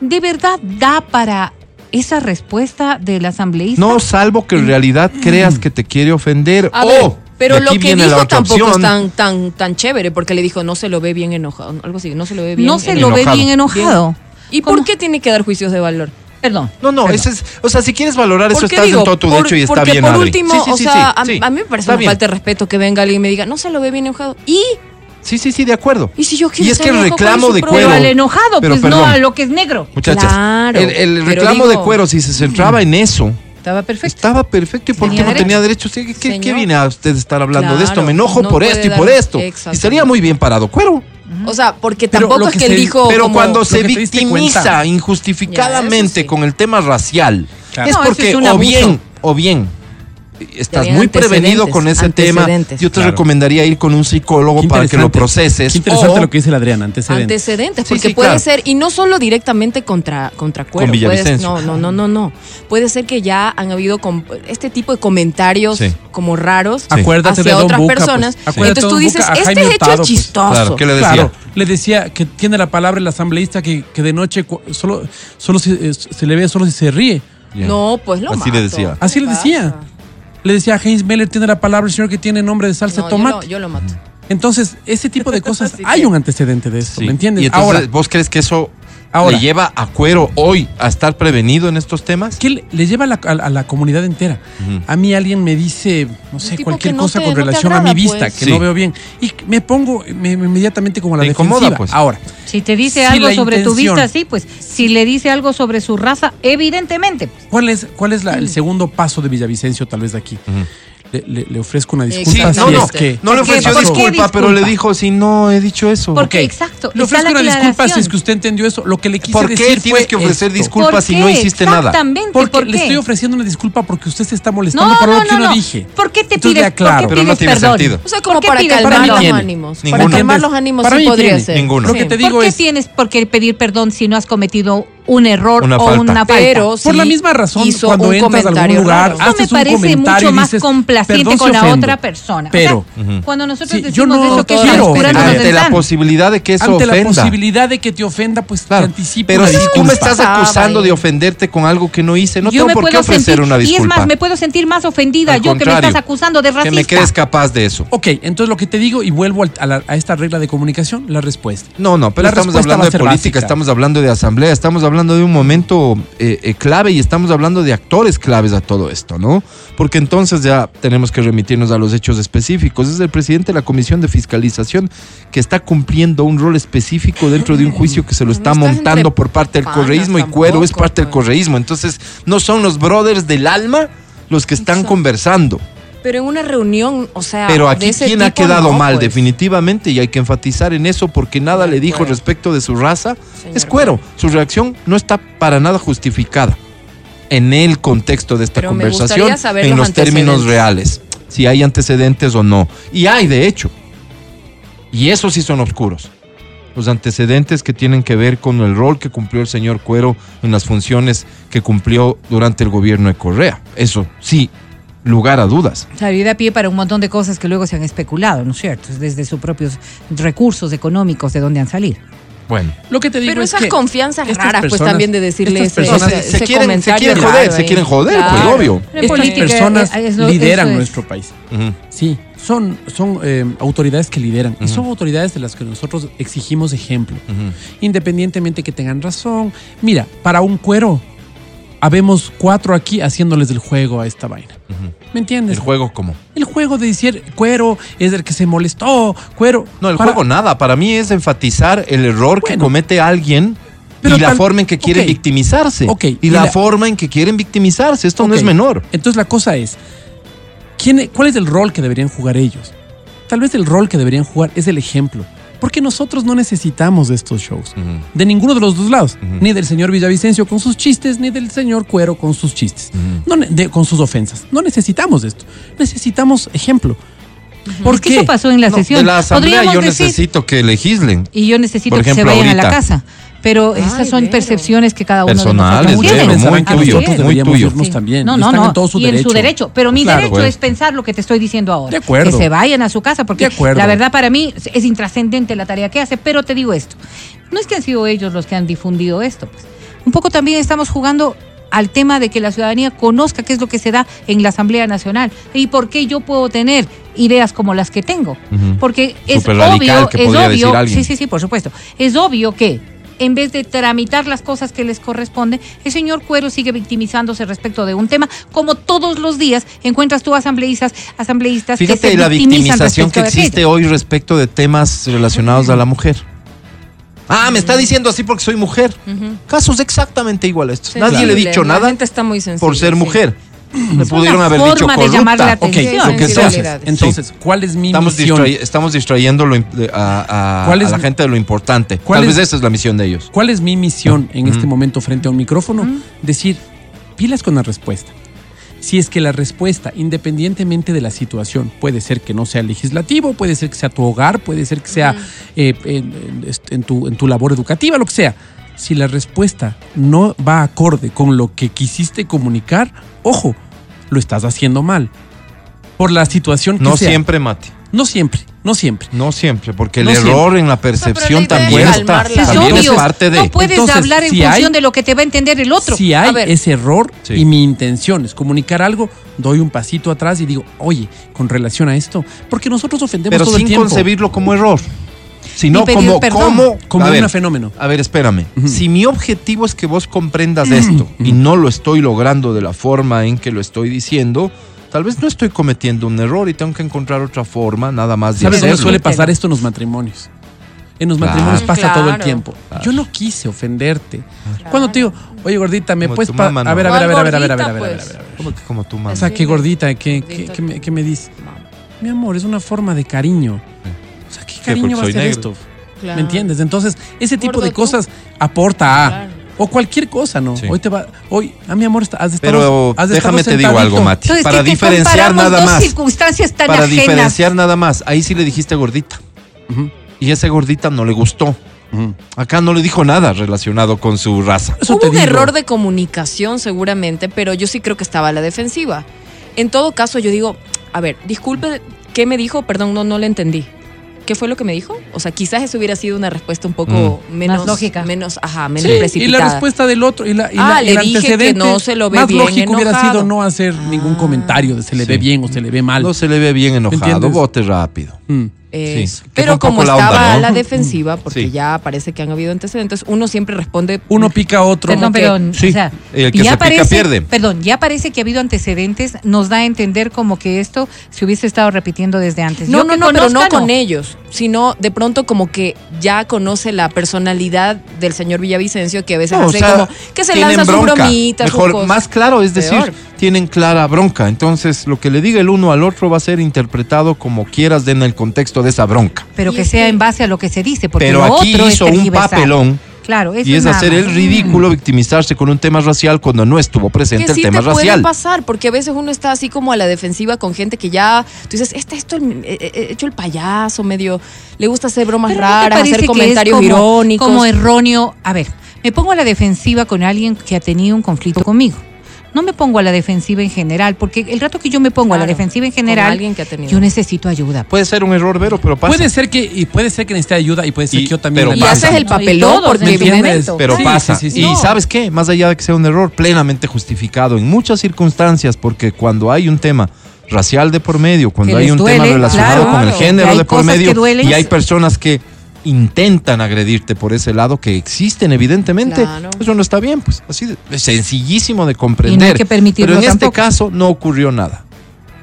¿de verdad da para esa respuesta del asambleísta? No, salvo que en realidad creas que te quiere ofender. A ver, o pero lo que dijo tampoco es tan, tan, tan chévere, porque le dijo, no se lo ve bien enojado, algo así, no se lo ve bien no se enojado. lo ve bien enojado. ¿Y ¿Cómo? por qué tiene que dar juicios de valor? Perdón. No, no, perdón. ese es, o sea, si quieres valorar eso Porque estás digo, en todo tu por- derecho y está porque bien, por Adri. último, Sí, sí, o sí, sea, sí, a, sí. a mí me parece Está una bien. falta de respeto que venga alguien y me diga, no se lo ve bien enojado. ¿Y? Sí, sí, sí, de acuerdo. ¿Y si yo quiero Y es que el reclamo de problema? Pero cuero. al enojado, Pero pues no a lo que es negro. Muchachas, Claro, el, reclamo de cuero, si se centraba en eso, Estaba perfecto. estaba perfecto. ¿Y por qué no tenía derecho? ¿Qué, qué- qué viene a usted estar hablando de esto? Me enojo no por esto y por esto. Y estaría muy bien parado cuero. O sea, porque tampoco es que que él se- dijo Pero como- cuando se victimiza injustificadamente Ya, eso sí. con el tema racial, Claro. es No, porque es o bien, o bien estás muy prevenido con ese tema, yo te Claro. recomendaría ir con un psicólogo para que lo proceses. Qué interesante o- lo que dice la Adriana, antecedentes. Antecedentes, porque sí, puede claro. ser, y no solo directamente contra, contra Cuero. Con puede- Villavicencio. no, no, no, no, no. Puede ser que ya han habido este tipo de comentarios Sí. como raros Acuérdate hacia de otras Buca, pues. personas. Acuérdate Entonces tú dices, Buca, este hecho Hurtado, es pues. chistoso. Claro, ¿qué le decía? Claro, le decía que tiene la palabra el asambleísta que, que de noche solo, solo se, eh, se le ve solo si se ríe. No, pues lo Así le decía. Así ¿Qué le decía. pasa? Le decía a Heinz Meller, tiene la palabra el señor que tiene nombre de salsa No, de yo, tomate. lo, yo lo mato. Entonces, ese tipo de cosas, hay un antecedente de esto, Sí. ¿me entiendes? Y entonces, Ahora, ¿vos crees que eso Ahora. le lleva a Cuero hoy a estar prevenido en estos temas? ¿qué le, le lleva a la, a- a la comunidad entera? A mí alguien me dice, no sé, cualquier no cosa te- con no relación a mi vista, pues. que Sí. no veo bien. Y me pongo me- me- inmediatamente como a la Te incomoda, defensiva. pues. Ahora, Si te dice Si algo sobre tu vista, sí, pues si le dice algo sobre su raza, evidentemente. pues. ¿cuál es, cuál es el segundo paso de Villavicencio tal vez de aquí? Le, le- le ofrezco una Sí, disculpa Exacto. no, no, es que... no le ¿Por qué- ofreció por qué disculpa, pero le dijo, si no he dicho eso. Porque, exacto, Le ofrezco una disculpa si es que usted entendió eso. Lo que le quise ¿Por qué decir tienes fue que ofrecer esto. disculpas ¿Por si no qué? hiciste nada? Exactamente, Porque ¿por le qué? estoy ofreciendo una disculpa porque usted se está molestando No, por no, algo que no, yo no dije. ¿Por qué te pides. ¿por qué Pero no tiene perdón? sentido. O sea, como ¿Por qué para calmar los ánimos. Para calmar los ánimos sí podría ser. Ninguno. Lo que te ¿Por digo qué es... tienes por qué pedir perdón si no has cometido un error Una o falta. una falta? Pero Por la misma razón, hizo cuando un entras a algún lugar, raro. Haces me parece mucho más dices, complaciente "Perdón, con la ofendo". otra persona. O Pero, cuando nosotros Sí, yo decimos no eso que quiero nos ante la están. posibilidad de que eso ante la posibilidad de que te ofenda, pues Claro, te anticipo pero si tú disculpa. me estás acusando de ofenderte con algo que no hice, no yo tengo por qué puedo ofrecer una y es disculpa. más, me puedo sentir más ofendida yo que me estás acusando de Que racista. me crees capaz de eso. Ok, entonces lo que te digo, y vuelvo a, la- a esta regla de comunicación, la respuesta. No, no, pero La estamos hablando de política, básica. estamos hablando de asamblea, estamos hablando de un momento eh, eh, clave y estamos hablando de actores claves a todo esto, ¿no? Porque entonces ya tenemos que remitirnos a los hechos específicos. Es el presidente de la Comisión de Fiscalización que está cumpliendo un rol específico dentro de un juicio que se lo No está montando por parte del correísmo y Cuero es parte del pues. correísmo. Entonces, no son los brothers del alma los que están conversando. Pero en una reunión, o sea. Pero de aquí, ese ¿quién ha tipo, quedado no, mal? pues. Definitivamente, y hay que enfatizar en eso porque nada De le dijo respecto de su raza. Señor es cuero. Su reacción no está para nada justificada en el contexto de esta Pero conversación, en los los términos reales, si hay antecedentes o no. Y hay, de hecho. Y esos sí son oscuros. Los antecedentes que tienen que ver con el rol que cumplió el señor Cuero en las funciones que cumplió durante el gobierno de Correa. Eso sí, lugar a dudas. Y da pie para un montón de cosas que luego se han especulado, ¿no es cierto? Desde sus propios recursos económicos de dónde han salido. Bueno. Lo que te digo Pero es esas que confianzas raras, pues también de decirle estas ese, personas ese- se ese quieren- se quieren raro joder, se quieren joder, pues, obvio. Estas política, personas es lo- lideran es. nuestro país. Sí, son, son eh, autoridades que lideran y son autoridades de las que nosotros exigimos ejemplo, independientemente que tengan razón. Mira, para un cuero, habemos cuatro aquí haciéndoles el juego a esta vaina. ¿Me entiendes? El juego como. El juego de decir cuero es el que se molestó, cuero. No, el para- juego nada. Para mí es enfatizar el error que comete alguien Pero y la tal- forma en que quieren ok. victimizarse. Ok, Y, y la, la- forma en que quieren victimizarse. Esto no es menor. Entonces la cosa es, ¿quién, e- ¿cuál es el rol que deberían jugar ellos? Tal vez el rol que deberían jugar es el ejemplo. Porque nosotros no necesitamos de estos shows. De ninguno de los dos lados. Ni del señor Villavicencio con sus chistes, ni del señor Cuero con sus chistes. No de- con sus ofensas. No necesitamos de esto. Necesitamos ejemplo. ¿Por Es que qué? eso pasó en la No, sesión. de la asamblea Podríamos yo decir- necesito que legislen. Y yo necesito que se vayan a la casa. Pero Ay, esas son percepciones que cada uno Personales, de nosotros tiene. muy tuyo, muy tuyo. Sí. también. No, no, Están no. en todo su y derecho. en su derecho. Pero mi Claro. derecho Pues. es pensar lo que te estoy diciendo ahora. De acuerdo. Que se vayan a su casa, porque De acuerdo. la verdad para mí es intrascendente la tarea que hace. Pero te digo esto: no es que han sido ellos los que han difundido esto. pues. Un poco también estamos jugando al tema de que la ciudadanía conozca qué es lo que se da en la Asamblea Nacional y por qué yo puedo tener ideas como las que tengo. Porque es obvio, que es obvio, sí, sí, sí, por supuesto. Es obvio que en vez de tramitar las cosas que les corresponde, el señor Cuero sigue victimizándose respecto de un tema, como todos los días encuentras tú asambleístas, asambleístas que Fíjate se la victimización que existe hoy respecto de temas relacionados a la mujer. Ah, me está diciendo así porque soy mujer. Casos exactamente igual a estos. Nadie le ha dicho la nada gente está muy sensible, por ser sí. mujer. Es pudieron una haber dicho forma de llamar la corrupta. Ok, atención. lo que sea. sensibilidades. Entonces, ¿cuál es mi Estamos, misión? estamos distrayendo lo a, a- ¿Cuál es a la gente de lo importante. cuál Tal es- vez esa es la misión de ellos. ¿Cuál es mi misión en este Ujú. momento frente a un micrófono? Decir, pilas con la respuesta. Si es que la respuesta, independientemente de la situación, puede ser que no sea legislativo, puede ser que sea tu hogar, puede ser que sea eh, en, en- en tu, en tu labor educativa, lo que sea. Si la respuesta no va acorde con lo que quisiste comunicar, ojo, lo estás haciendo mal. Por la situación que No sea. siempre, Mati. No siempre, no siempre. No siempre, porque el No error en la percepción pero también es está. También es parte de. No puedes Entonces, hablar en si función hay- de lo que te va a entender el otro. Si hay A ver. ese error Sí. y mi intención es comunicar algo, doy un pasito atrás y digo, oye, con relación a esto, porque nosotros ofendemos pero todo el sin tiempo. concebirlo como error. Sino como, como, Como a un ver, fenómeno. A ver, espérame. Si mi objetivo es que vos comprendas esto y no lo estoy logrando de la forma en que lo estoy diciendo, tal vez no estoy cometiendo un error y tengo que encontrar otra forma nada más de ¿Sabes dónde hacerlo. suele pasar esto en los matrimonios? En los Claro. matrimonios pasa todo el Claro. tiempo. Yo no quise ofenderte. Cuando te digo, oye gordita, me Como puedes ¿no? a ver, a ver, a ver, a ver, a ver, a ver, a ver, a ver, a ver. ¿Cómo que como tu mamá? O sea, qué gordita, ¿qué, qué, qué me, qué me dices? Mi amor, es una forma de cariño. O sea, ¿qué cariño porque va a soy ser negro. esto? Claro. ¿Me entiendes? Entonces, ese tipo Gordo de tú. cosas aporta a. Claro. O cualquier cosa, ¿no? Sí. Hoy te va. Hoy, a mi amor, has estado. Pero has déjame estado te digo algo. Mati. Entonces, para ¿qué te diferenciar nada dos más. circunstancias tan Para ajenas. diferenciar nada más. Ahí sí le dijiste gordita. Ujú, Y ese gordita no le gustó. Acá no le dijo nada relacionado con su raza. Eso Hubo un digo. error de comunicación seguramente, pero yo sí creo que estaba a la defensiva. En todo caso, yo digo, a ver, disculpe, ¿qué me dijo? Perdón, no, no le entendí. ¿Qué fue lo que me dijo? O sea, quizás eso hubiera sido una respuesta un poco menos Más lógica. menos, ajá, menos Sí, y precipitada. la respuesta del otro y la y Ah, la- le el dije que antecedente no se lo ve más bien lógico hubiera sido no hacer ningún Ah. comentario de se le ve bien o se le ve mal. No se le ve bien enojado, bote rápido. Mm. Sí, fue Pero como la estaba onda, a ¿no? la defensiva, porque Sí. ya parece que han habido antecedentes, uno siempre responde. Uno pica a otro. Perdón, que- pero, sí, o sea, el que ya se pica parece, pierde. Perdón, ya parece que ha habido antecedentes, nos da a entender como que esto se hubiese estado repitiendo desde antes. No, Yo no, no, pero no conozca, con ellos, sino de pronto como que ya conoce la personalidad del señor Villavicencio, que a veces No, o hace sea, como que se lanza bronca. bromitas. sus Mejor, más claro, es decir, Peor. tienen clara bronca. Entonces, lo que le diga el uno al otro va a ser interpretado como quieras en el contexto de esa bronca. Pero que es sea en base a lo que se dice, porque Pero lo aquí otro es hizo un tergiversar. papelón Claro, eso y es nada hacer el ridículo, victimizarse con un tema racial cuando no estuvo presente que el sí tema te puede racial. pasar, porque a veces uno está así como a la defensiva con gente que ya, tú dices, este esto el, eh, eh, hecho el payaso, medio, le gusta hacer bromas Pero ¿no te raras, hacer es comentarios como- irónicos. Como erróneo. A ver, me pongo a la defensiva con alguien que ha tenido un conflicto conmigo. No me pongo a la defensiva en general, porque el rato que yo me pongo a la defensiva en general, alguien que ha tenido. yo necesito ayuda. Puede ser un error, Vero, pero pasa. Puede ser que y puede ser que necesite ayuda y puede ser Y- que yo también pero la y pasa. haces el No, papelón evidente. Pero Sí, pasa. sí, sí, sí. Y No. sabes qué, más allá de que sea un error plenamente justificado en muchas circunstancias, porque cuando hay un tema racial de por medio, cuando hay un tema relacionado claro. con el género de por medio, y hay personas que intentan agredirte por ese lado, que existen evidentemente, Claro. eso no está bien, pues así de, es sencillísimo de Y no comprender. hay que permitirlo Pero en este caso no ocurrió nada,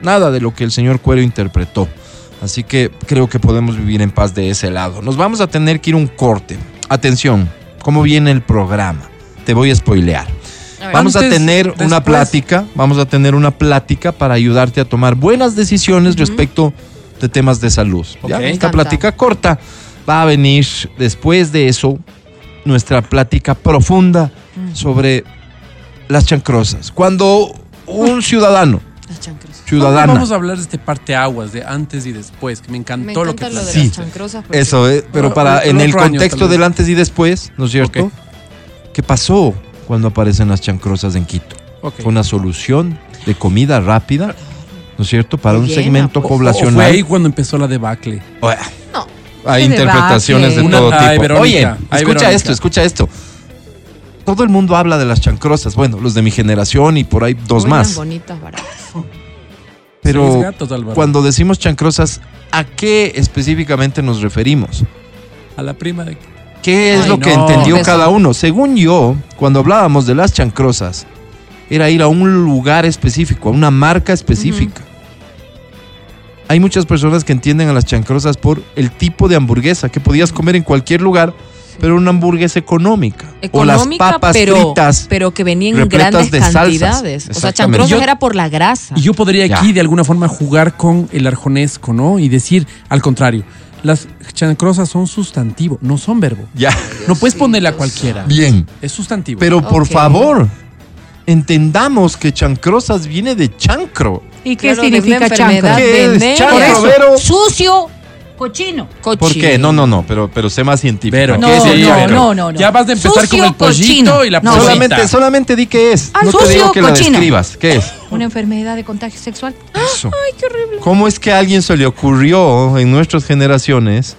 nada de lo que el señor Cuero interpretó. Así que creo que podemos vivir en paz de ese lado. Nos vamos a tener que ir un corte. Atención, ¿cómo viene el programa? Te voy a spoilear. A. Vamos a tener después. una plática, vamos a tener una plática para ayudarte a tomar buenas decisiones respecto de temas de salud. Esta plática corta va a venir después de eso nuestra plática profunda sobre las chancrosas. Cuando un ciudadano, Las chancrosas. ciudadana, Vamos a hablar de este parteaguas de antes y después, que me encantó Me lo que lo de las chancrosas. porque- eso, eh, pero para en el año, contexto del antes y después, ¿no es cierto? ¿Qué pasó cuando aparecen las chancrosas en Quito? Fue una solución de comida rápida, ¿no es cierto? Para un segmento O- o Fue poblacional. ahí cuando empezó la debacle. Bueno, No. Hay Qué interpretaciones de todo Una- tipo. ay, Verónica, Oye, ay, escucha Verónica. esto, escucha esto. Todo el mundo habla de las chancrosas, bueno, los de mi generación y por ahí dos más. bonitas, baratas. Pero Seis gatos, Álvaro. cuando decimos chancrosas, ¿a qué específicamente nos referimos? A la prima de... ¿Qué es Ay, lo que no. entendió Eso. cada uno? Según yo, cuando hablábamos de las chancrosas, era ir a un lugar específico, a una marca específica. Hay muchas personas que entienden a las chancrosas por el tipo de hamburguesa que podías comer en cualquier lugar, pero una hamburguesa económica. o las papas pero, fritas. pero que venían en grandes de cantidades. O sea, chancrosas Yo- era por la grasa. Y yo podría Ya. aquí de alguna forma jugar con el arjonesco, ¿no? Y decir al contrario, las chancrosas son sustantivo, no son verbo. Ya, No puedes sí, ponerle a Dios cualquiera. bien. Es sustantivo. Pero por favor, entendamos que chancrosas viene de chancro. ¿Y qué Claro, significa chancro? ¿Qué es chancro, Por eso, sucio, cochino. ¿Por Cochino. qué? No, no, no, pero, pero sé más científico. Vero, No, ¿qué sería, no, no, no, no. Ya vas a empezar Sucio, con el pollito cochino. y la No, posita. Solamente, solamente di qué es. Ah, no te sucio, digo que cochino. describas. ¿Qué es? Una enfermedad de contagio sexual. Eso. Ay, qué horrible. ¿Cómo es que a alguien se le ocurrió en nuestras generaciones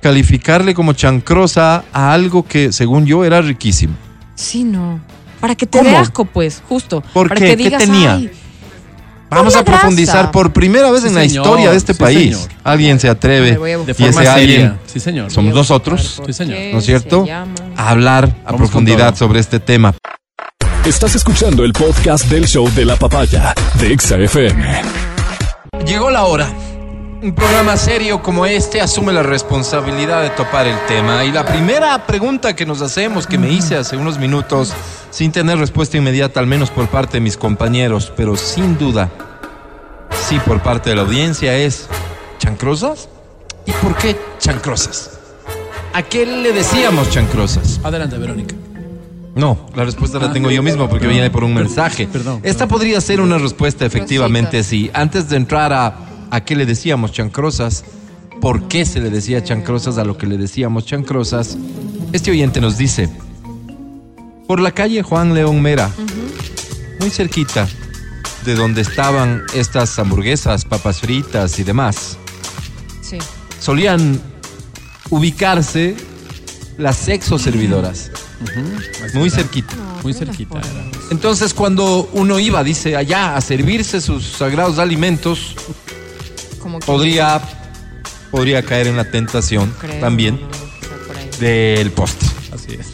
calificarle como chancrosa a algo que, según yo, era riquísimo? Sí, no. Para que te ¿Cómo? dé asco, pues, justo. ¿Por Para qué? que ¿Qué tenía? "Ay, Vamos a profundizar por primera vez Sí, en la señor. historia de este Sí, país. señor. Alguien se atreve y forma ese alguien seria. Sí, señor. somos nosotros, Sí, señor. ¿no es cierto? a hablar a Vamos profundidad sobre este tema. Estás escuchando el podcast del show de la papaya de Exa FM. Llegó la hora. Un programa serio como este asume la responsabilidad de topar el tema. Y la primera pregunta que nos hacemos, que me hice hace unos minutos, sin tener respuesta inmediata, al menos por parte de mis compañeros, pero sin duda, sí por parte de la audiencia, es ¿chancrosas? ¿Y por qué chancrosas? ¿A qué le decíamos chancrosas? Adelante, Verónica. No, la respuesta la Ah, tengo yo mismo porque viene por un mensaje. perdón, Esta podría ser una respuesta efectivamente sí. Antes de entrar a a qué le decíamos chancrosas, por qué se le decía chancrosas a lo que le decíamos chancrosas, este oyente nos dice, por la calle Juan León Mera, muy cerquita de donde estaban estas hamburguesas, papas fritas y demás, Sí. solían ubicarse las sexo servidoras, muy cerquita. Muy cerquita. Entonces cuando uno iba, dice, allá a servirse sus sagrados alimentos, Como que podría, podría caer en la tentación creo, también del postre. Así es.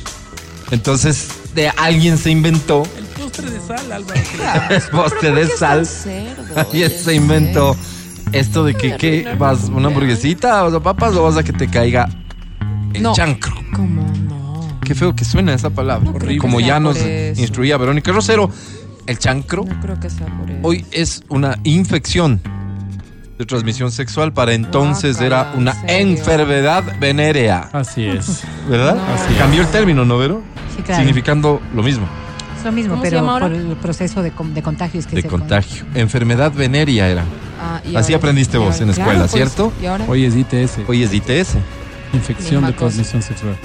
Entonces de alguien se inventó El postre de sal, Álvaro. el postre de sal. Alguien se inventó esto de que ¿qué? vas una hamburguesita o papas o vas a que te caiga el No. chancro. ¿Cómo no? Qué feo que suena esa palabra. No creo Como ya nos instruía Verónica Rosero, el chancro No creo que sea por eso. hoy es una infección de transmisión sexual, para entonces Guácala, era una enfermedad venérea, Así es. ¿verdad? Así es. Cambió el término, ¿no, Vero? Sí, claro. Significando lo mismo, Es lo mismo, ¿Cómo se pero llama ahora? por el proceso de, com- de contagios que de se contagio. Enfermedad venérea era. Ah, y Así ahora- aprendiste y vos ahora- en escuela, pues, ¿cierto? Y ahora Hoy es ITS. Hoy es ITS. Infección Misma de cosa. transmisión sexual.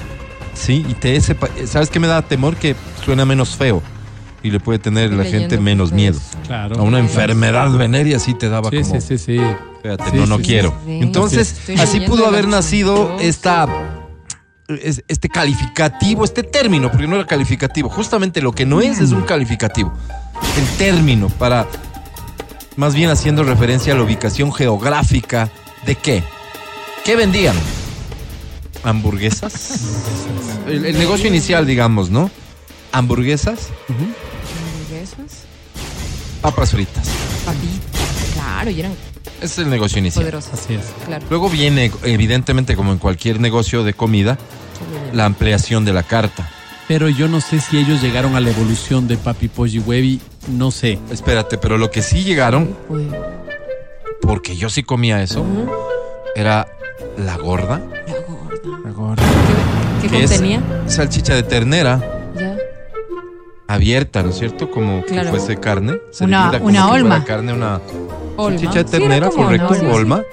Sí, ITS, pa- ¿sabes qué me da temor? Que suena menos feo y le puede tener estoy la gente menos miedo. Claro. A una enfermedad venérea sí te daba Sí, como... sí, sí, sí. Espérate, Sí, no, no sí, quiero. sí. Entonces, Estoy así pudo haber nacido esta, es- este calificativo, este término, porque no era calificativo. Justamente lo que no es es un calificativo. El término para, más bien haciendo referencia a la ubicación geográfica de qué. ¿Qué vendían? Hamburguesas. El, el negocio inicial, digamos, ¿no? Hamburguesas, hamburguesas, papas fritas. papitas, claro, y eran es el negocio inicial. poderosas. Así es. Claro. Luego viene, evidentemente, como en cualquier negocio de comida, la ampliación de la carta. Pero yo no sé si ellos llegaron a la evolución de Papi Pollo y Webby. No sé. Espérate, pero lo que sí llegaron, porque yo sí comía eso, era la gorda, la gorda. ¿Qué, qué que es contenía? salchicha de ternera. Abierta, ¿no es cierto? Como Claro. que fuese carne. Una- como una olma. carne, una Olma. salchicha de ternera, correcto, olma,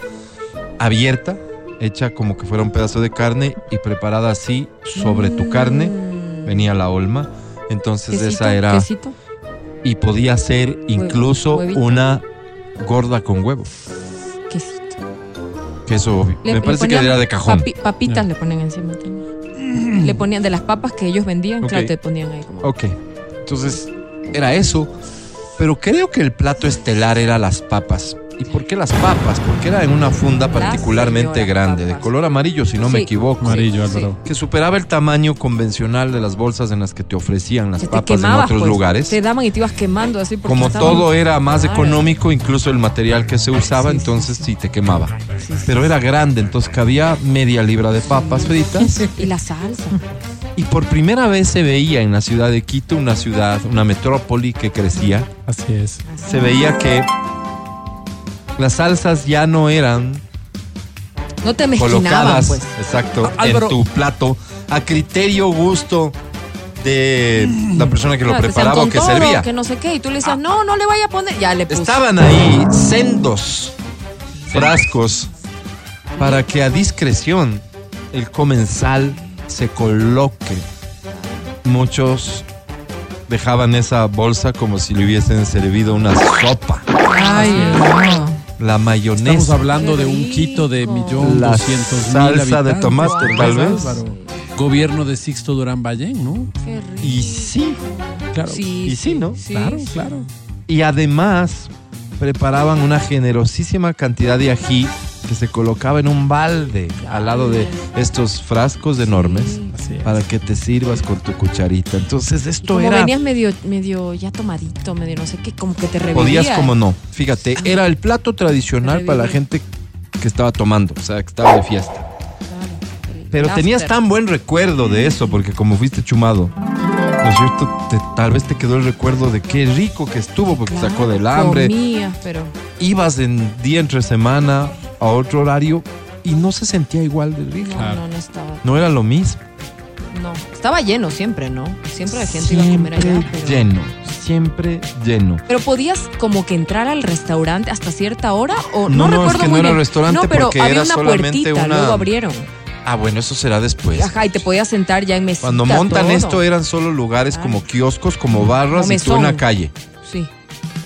abierta, hecha como que fuera un pedazo de carne y preparada así sobre tu carne, Mm. venía la olma. Entonces Quesito, esa era... quesito. Y podía ser incluso una gorda con huevo. Quesito. Que eso obvio. Le- Me parece que era de cajón. papi- papitas le ponen encima. Le ponían de las papas que ellos vendían, claro, te ponían ahí como. Ok. Entonces, era eso. Pero creo que el plato estelar era las papas. ¿Y por qué las papas? Porque era en una funda La particularmente grande, de color amarillo, si no me equivoco. Amarillo, Sí, Álvaro. Que superaba el tamaño convencional de las bolsas en las que te ofrecían las papas en otros pues. lugares. Te daban y te ibas quemando así porque Como estaban- todo era más económico, incluso el material que se usaba, Sí, sí, entonces sí te quemaba. Sí, sí. Pero era grande, entonces cabía media libra de papas fritas. Y la salsa. Y por primera vez se veía en la ciudad de Quito, una ciudad, una metrópoli que crecía, Así es. se veía que las salsas ya no eran No te mezquinaban, colocadas, pues. exacto, Álvaro. en tu plato a criterio, gusto de la persona que lo Claro, te preparaba o que servía. Que no sé qué. Y tú le decías, no, no le vaya a poner. Ya le puso. Estaban ahí sendos frascos para que a discreción el comensal se coloque. Muchos dejaban esa bolsa como si le hubiesen servido una sopa. Ay, no. La mayonesa. Estamos hablando de un quito de millón La doscientos mil salsa de tomate, tal vez. Gobierno de Sixto Durán Ballén, ¿no? Qué rico. Y sí, Claro. Sí, y sí, ¿no? Claro, sí. claro. y además preparaban una generosísima cantidad de ají que se colocaba en un balde al lado de estos frascos enormes para que te sirvas con tu cucharita. Entonces esto como era venías medio, medio ya tomadito, medio no sé qué, como que te revivía. podías como no. Fíjate, era el plato tradicional para la gente que estaba tomando, o sea, que estaba de fiesta. Pero tenías tan buen recuerdo de eso porque como fuiste chumado, ¿no es cierto? Te- tal vez te quedó el recuerdo de qué rico que estuvo porque Claro, sacó del hambre. Comías, pero ibas en día entre semana a otro horario y no se sentía igual de rico. no, Claro. no, no estaba. No era lo mismo. No. Estaba lleno siempre, ¿no? Siempre la gente iba a comer allá. Siempre Pero, lleno, siempre lleno. pero podías como que entrar al restaurante hasta cierta hora o No, no, no, es recuerdo que no muy era bien. restaurante no, pero porque había era una solamente puertita, una- luego abrieron. Ah, bueno, eso será después. Ajá, y te podías sentar ya en mesita. Cuando montan todo. esto eran solo lugares Ay. como kioscos, como barras Como y tú en la calle. Sí,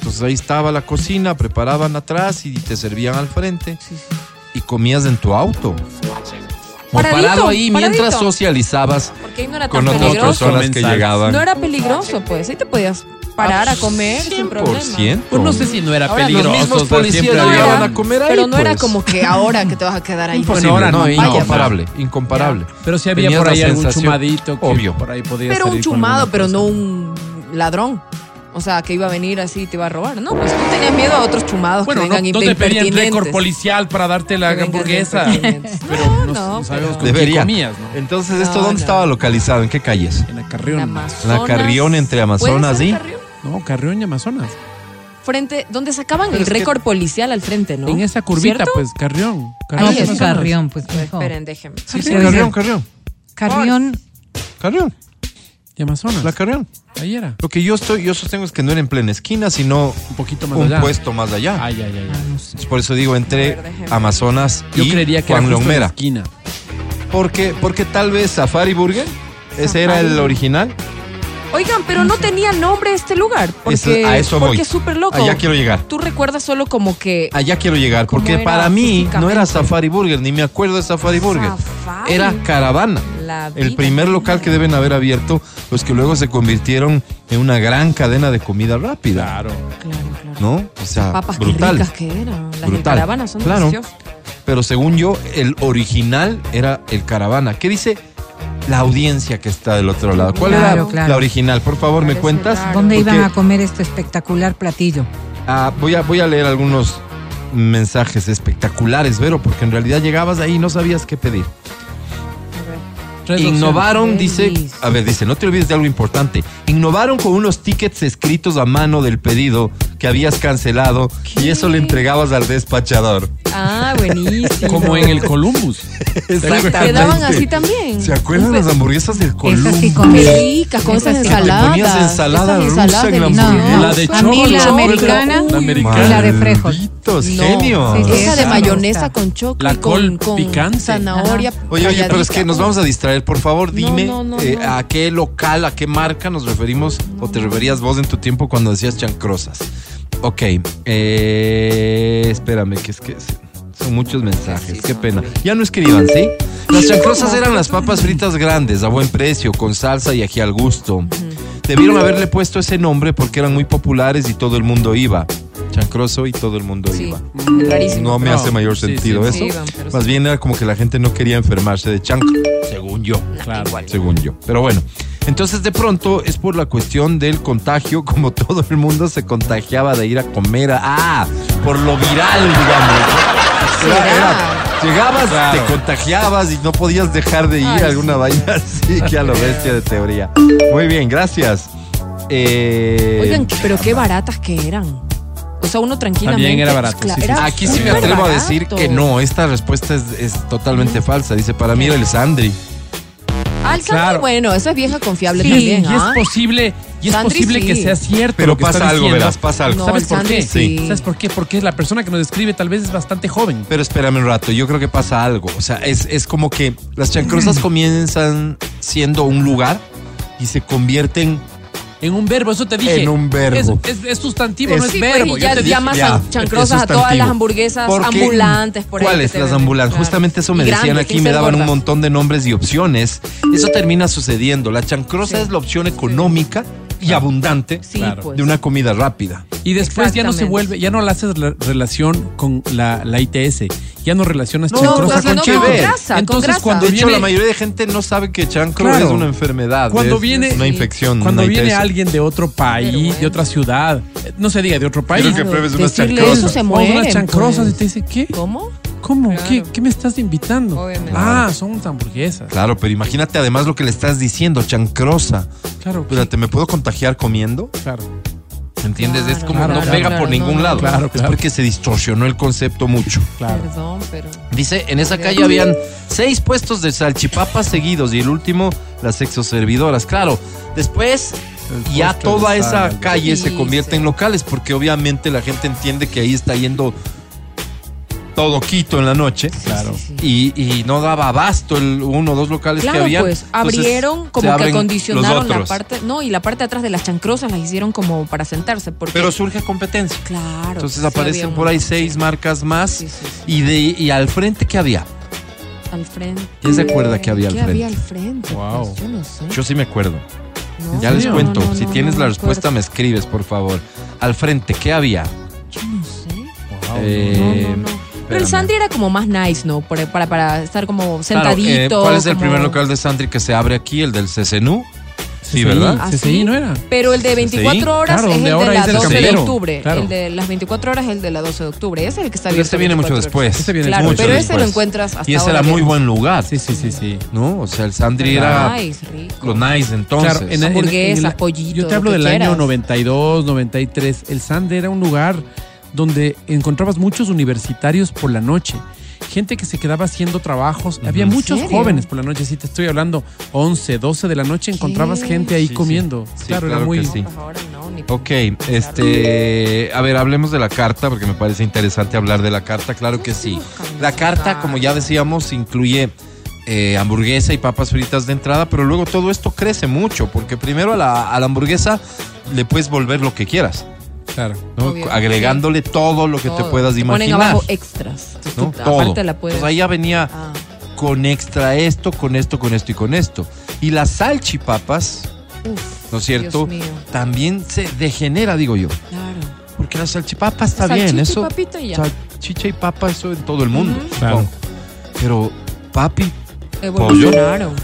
Entonces ahí estaba la cocina, preparaban atrás y te servían al frente sí, sí. y comías en tu auto. O Paradito, parado ahí mientras paradito. socializabas Porque ahí no era con otras personas que llegaban. No era peligroso, pues. Ahí te podías parar a comer sin problema. 100%. Pues no sé si no era Ahora, los peligroso. mismos o sea, policías No llegaban era, a comer ahí, pero no era pues. como que ahora que te vas a quedar ahí. Imposible, Bueno, ahora no, no, vaya. incomparable, incomparable. Pero si había Tenías por ahí algún chumadito que Obvio. por ahí podía Pero un chumado, pero no un ladrón. O sea, que iba a venir así y te iba a robar. No, pues tú tenías miedo a otros chumados Bueno, que no, vengan no te pedían récord policial para darte la vengan hamburguesa. Pero No, no, no, sabemos con Debería. comías, ¿no? Entonces, ¿esto No, dónde no. estaba localizado? ¿En qué calles? En la En Carrión. Amazonas. La Carrión entre Amazonas ¿Puede ser y- Carrión? No, Carrión y Amazonas. Frente, donde sacaban Pero el es que- récord policial al frente, ¿no? En esa curvita, ¿Cierto? pues, Carrión. Carrión y Ahí Amazonas. Carrión, pues. Esperen, déjenme. Sí, sí, Carrión, Carrión. Carrión, Carrión, Amazonas. la Carrión. Ahí era. Lo que yo estoy, yo sostengo es que no era en plena esquina, sino Un poquito más un allá. puesto más allá. Ay, ay, ay. ah, ay. no sé. Por eso digo entre ver. Amazonas Yo y creería que era Juan justo en la esquina. Porque, porque tal vez Safari Burger, ese era el original. Oigan, pero no tenía nombre este lugar. Porque, Eso- a eso voy. porque es súper loco. Allá quiero llegar. Tú recuerdas solo como que. Allá quiero llegar, ¿Cómo porque para mí no era? Safari Burger, ni me acuerdo de Safari Burger. Safari. Era Caravana. La El primer local que deben haber abierto, los que luego se convirtieron en una gran cadena de comida rápida. Claro. Claro, claro. ¿No? O sea, Papas qué brutal. ricas que eran. Las de Brutal. caravana son Claro. deliciosas. Pero según yo, el original era el Caravana. ¿Qué dice la audiencia que está del otro lado? ¿Cuál Claro, era claro. la original? Por favor, ¿me cuentas? ¿Dónde Porque- iban a comer este espectacular platillo? Ah, voy, a, voy a leer algunos mensajes espectaculares, Vero, porque en realidad llegabas ahí y no sabías qué pedir. Innovaron, dice, a ver, dice, no te olvides de algo importante. Innovaron con unos tickets escritos a mano del pedido que habías cancelado y eso le entregabas al despachador. Ah, buenísimo. Como en el Columbus. Exactamente. Quedaban así también. ¿Se acuerdan las hamburguesas del Columbus? sí comí. Qué ricas, con esas Esas sí. ensaladas. Ponías ensalada Esas rusa ensaladas en la hamburguesa. La de mí la choclo, americana La americana. y la de sí, sí, Esa de mayonesa con choclo La con, col con picante. zanahoria. Oye, oye, pero es que nos vamos a distraer. Por favor, dime no, no, eh, no. a qué local, a qué marca nos referimos o te referías vos en tu tiempo cuando decías chancrosas. Ok, eh, espérame, que es que son muchos mensajes, Sí, qué pena. Ya no escriban, ¿sí? Las chancrosas eran las papas fritas grandes, a buen precio, con salsa y ají al gusto. Debieron haberle puesto ese nombre porque eran muy populares y todo el mundo iba. Chancroso y todo el mundo Sí, iba. rarísimo. No me hace mayor sentido sí, eso. sí, iban, pero Más sí. bien era como que la gente no quería enfermarse de chancro, según yo Claro. según yo. Pero bueno, entonces de pronto es por la cuestión del contagio, como todo el mundo se contagiaba de ir a comer. a- ah, por lo viral, digamos. ¿No? Era- era- llegabas, Claro. te contagiabas y no podías dejar de ir Ay, a alguna sí. vaina así, que a lo bestia de teoría. Muy bien, gracias. Eh, Oigan, pero qué baratas que eran. O sea, uno tranquilamente. También era barato, sí, sí. era Aquí sí me atrevo a decir que no, esta respuesta es, es totalmente falsa. Dice, para mí era el Sandri. Al Claro. bueno, eso es vieja confiable Sí, también. Y ¿ah? es posible, y es Sandri, posible sí. que sea cierto. Pero lo que pasa está algo, verás, pasa algo. No, ¿Sabes por Sandri qué? sí. ¿Sabes por qué? Porque la persona que nos describe tal vez es bastante joven. Pero espérame un rato, yo creo que pasa algo. O sea, es, es como que las chancrosas comienzan siendo un lugar y se convierten En un verbo, eso te dije. En un verbo. Es, es- es sustantivo, Es- no es Sí, pues, verbo. y ya te dije- llamas ya, a chancrosas a todas las hamburguesas Porque- ambulantes por ¿Cuáles las ambulantes? claro. Justamente eso me decían aquí, me daban un montón de nombres y opciones. Eso termina sucediendo. La chancrosa Sí. es la opción económica y abundante Sí, Claro. pues. de una comida rápida. Y después ya no se vuelve, ya no la haces la relación con la, la ITS. Ya no relacionas No, chancrosa pues, con no, chiver. con grasa, con Entonces grasa. cuando De hecho, la mayoría de gente no sabe que chancro Claro. es una enfermedad. Cuando es viene- una infección. cuando una viene ITS. alguien de otro país, bueno. de otra ciudad, no se diga de otro país. Quiero que pruebes unas chancrosas. eso se Vamos a unas mueren, chancrosas pues. y te dice, ¿qué? ¿Cómo? ¿Cómo? Claro. ¿Qué, ¿Qué me estás invitando? Obviamente. Ah, son unas hamburguesas. Claro, pero imagínate además lo que le estás diciendo, chancrosa. Claro, Espérate, ¿me puedo contagiar comiendo? claro. ¿Entiendes? es como claro, no claro, pega claro, por no, ningún no, lado. claro, Es porque se distorsionó el concepto mucho. Claro. Perdón, pero. Dice, en esa calle habían seis puestos de salchipapas seguidos y el último, las sexoservidoras. Claro, después ya toda esa calle se convierte sí. en locales porque obviamente la gente entiende que ahí está yendo todo Quito en la noche. Claro. Sí, sí. Y, y no daba abasto el uno o dos locales que había. pues abrieron como que acondicionaron la parte, no, y la parte de atrás de las chancrosas las hicieron como para sentarse, porque Pero surge competencia. claro. Entonces aparecen por ahí seis marcas más. Sí, sí, sí. Y, de, y al frente, ¿qué había? al frente. ¿Quién se acuerda que había al ¿Qué frente? había al frente? Wow. Pues yo no sé. Yo sí me acuerdo. No, Ya les no, cuento. no, si no, tienes no la me respuesta, me escribes, por favor. Al frente, ¿qué había? Yo no sé. Wow, Eh, no, no, no. Pero el. Sandri era como más nice, ¿no? Por- para, para estar como Claro, eh, sentadito. ¿Cuál es el como- primer local de Sandri que se abre aquí? ¿El del CCNU? Sí, CCI, ¿verdad? ¿Ah, CCI sí? no era. Pero el de 24 horas claro, es el de ahora la es el 12 de campero, octubre. claro. El de las 24 horas es el de la 12 de octubre. Ese es el que está Pero abierto. este viene mucho 24 horas. después. Este viene Claro, mucho pero ese después. lo encuentras hasta Y ese ahora era muy buen lugar. Sí, sí, sí, sí. ¿No? O sea, el Sandri era Nice, rico. lo nice entonces. Claro, en- en- Hamburguesas, en el- pollito, Yo te lo hablo del año quieras. 92, 93. El Sande era un lugar donde encontrabas muchos universitarios por la noche. Gente que se quedaba haciendo trabajos. Había muchos serio? jóvenes por la noche. Si te estoy hablando, 11, 12 de la noche, encontrabas gente ahí Sí, sí. comiendo. Sí, claro, era muy. que sí. Ahora no, ni- Ok, este, a ver, hablemos de la carta porque me parece interesante hablar de la carta, claro que sí. La carta, como ya decíamos, incluye eh, hamburguesa y papas fritas de entrada, pero luego todo esto crece mucho porque primero a la, a la hamburguesa le puedes volver lo que quieras, Claro. agregándole todo lo que te puedas Te imaginar. Ponen abajo extras. Entonces ¿no? tú Todo. Aparte la puedes. Pues ahí ya venía Ah, con extra esto, con esto, con esto y con esto. Y las salchipapas, uf, ¿no es cierto? Dios mío. También se degenera, digo yo. Claro. Porque la salchipapa está bien, eso. papita y ya. Salchicha y papa, eso en todo el mundo. Claro. Pero papi, Evolucionaron.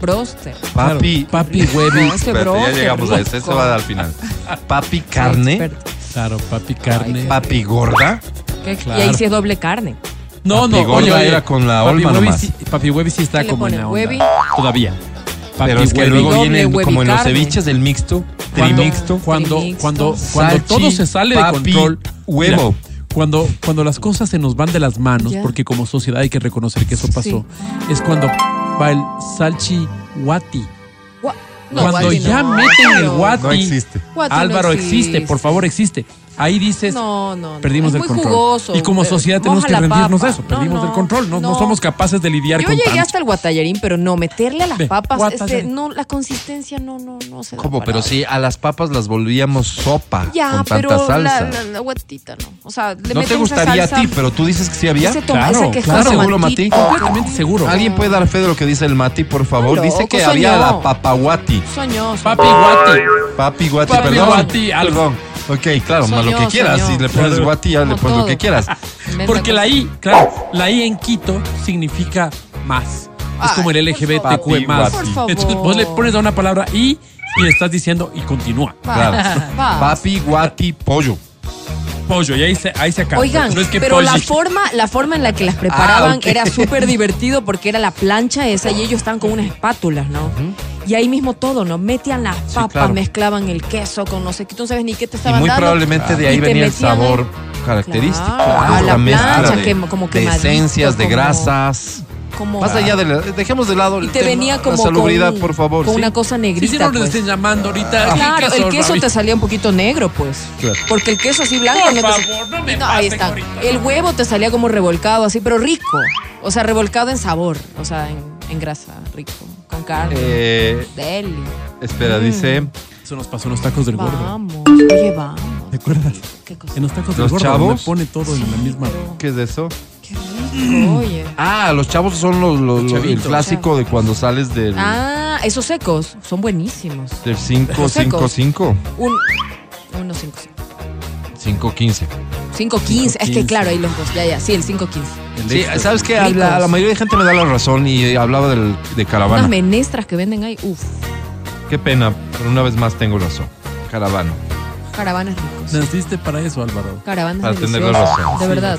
Broster. papi, Papi huevi. No, Espérate, ya llegamos a eso, eso va al final. Papi carne. Claro, papi carne. Ay, papi gorda. ¿Qué- Claro. Y ahí sí es doble carne. No, Papi no, gorda oye, oye, era con la Papi olma Huevi nomás. sí- papi Huevi sí está ¿Qué le como en la ¿Huevi? onda. Todavía. Papi Pero es que Huevi. luego viene como en los ceviches el mixto, Cuando- trimixto. Cuando, Trimixto. cuando, cuando Salchi, todo se sale de control. huevo. Mira, cuando, cuando las cosas se nos van de las manos, Ya. porque como sociedad hay que reconocer que eso pasó, es cuando va el salchi guati. Gua- no, cuando guati ya no. meten el. Guati no Álvaro, existe. existe. por favor, existe. Ahí dices, No, no, no. perdimos Es el muy control. jugoso. y como sociedad tenemos que rendirnos papa. a eso. Perdimos No, el control. No, no no. somos capaces de lidiar Yo con llegué tanto. hasta el guatallarín, pero no, meterle a las Ve, papas, este, no, la consistencia no, no, no se da ¿Cómo? para- Pero sí, a las papas las volvíamos sopa Ya, con pero tanta salsa. La, la, la guatita no. O sea, le no te gustaría a salsa, ti, pero tú dices que sí había. Toma- Claro, ese claro. ¿Seguro. Mati? Completamente seguro. ¿Alguien puede dar fe de lo que dice el Mati, por favor? Dice que había la papaguati. Soñoso. Papi guati. Papi guati, Papi perdón. guati, algo. Perdón. Ok, claro, más lo que quieras. Si le pones guati, ya le pones lo que quieras. Porque la. I, claro, la I en Quito significa más. es Ay, como el LGBTQ más. Por favor. Entonces vos le pones a una palabra I y le estás diciendo y continúa. Claro. Papi guati pollo. Pollo, y ahí se, ahí se acaba. Oigan, No es que pero la forma, la forma en la que las preparaban Ah, ok. era súper divertido porque era la plancha esa y ellos estaban con unas espátulas, ¿no? Y ahí mismo todo, ¿no? Metían las papas, claro. mezclaban el queso con no sé qué, tú no sabes ni qué te Y estaban muy dando. probablemente de Y ahí venía el sabor característico. Claro, la mezcla plancha, de, que- como de esencias, de grasas. Como. Más allá de la, dejemos de lado Y el te tema, venía como. la salubridad, con, por favor. Con ¿sí? una cosa Sí, negrita. si no nos pues. estén llamando ahorita. Claro, el queso Ravi? te salía un poquito negro, pues. Claro. Porque el queso así blanco Por no te favor, no me No, ahí está. ahorita. El huevo te salía como revolcado así, pero rico. O sea, revolcado en sabor. O sea, en, en grasa, rico. Con carne. Eh, Deli. espera, Mm. dice. Eso nos pasó en los tacos del gordo. Vamos. Oye, vamos. ¿Te acuerdas? Qué cosa. En los tacos del ¿Los gordo chavos? me pone todo en la misma. ¿Qué es eso? Oye. Ah, los chavos son los, los- Los el clásico de cuando sales del, Ah, esos secos son buenísimos. del 5, los 5, secos. 5, Un. Uno, cinco, 5, 15. 5, 15. Es que 5.15. claro, ahí los dos. Ya, ya. Sí, el 5, 15. El Sí. ¿sabes qué? A la, a la mayoría de gente me da la razón y hablaba del, de caravana. Unas menestras que venden ahí. Uf. Qué pena, pero una vez más tengo razón. Caravana. Caravanas ricos. Naciste para eso, Álvaro. Caravanas Para tener deliciosas. razón. De Sí, verdad.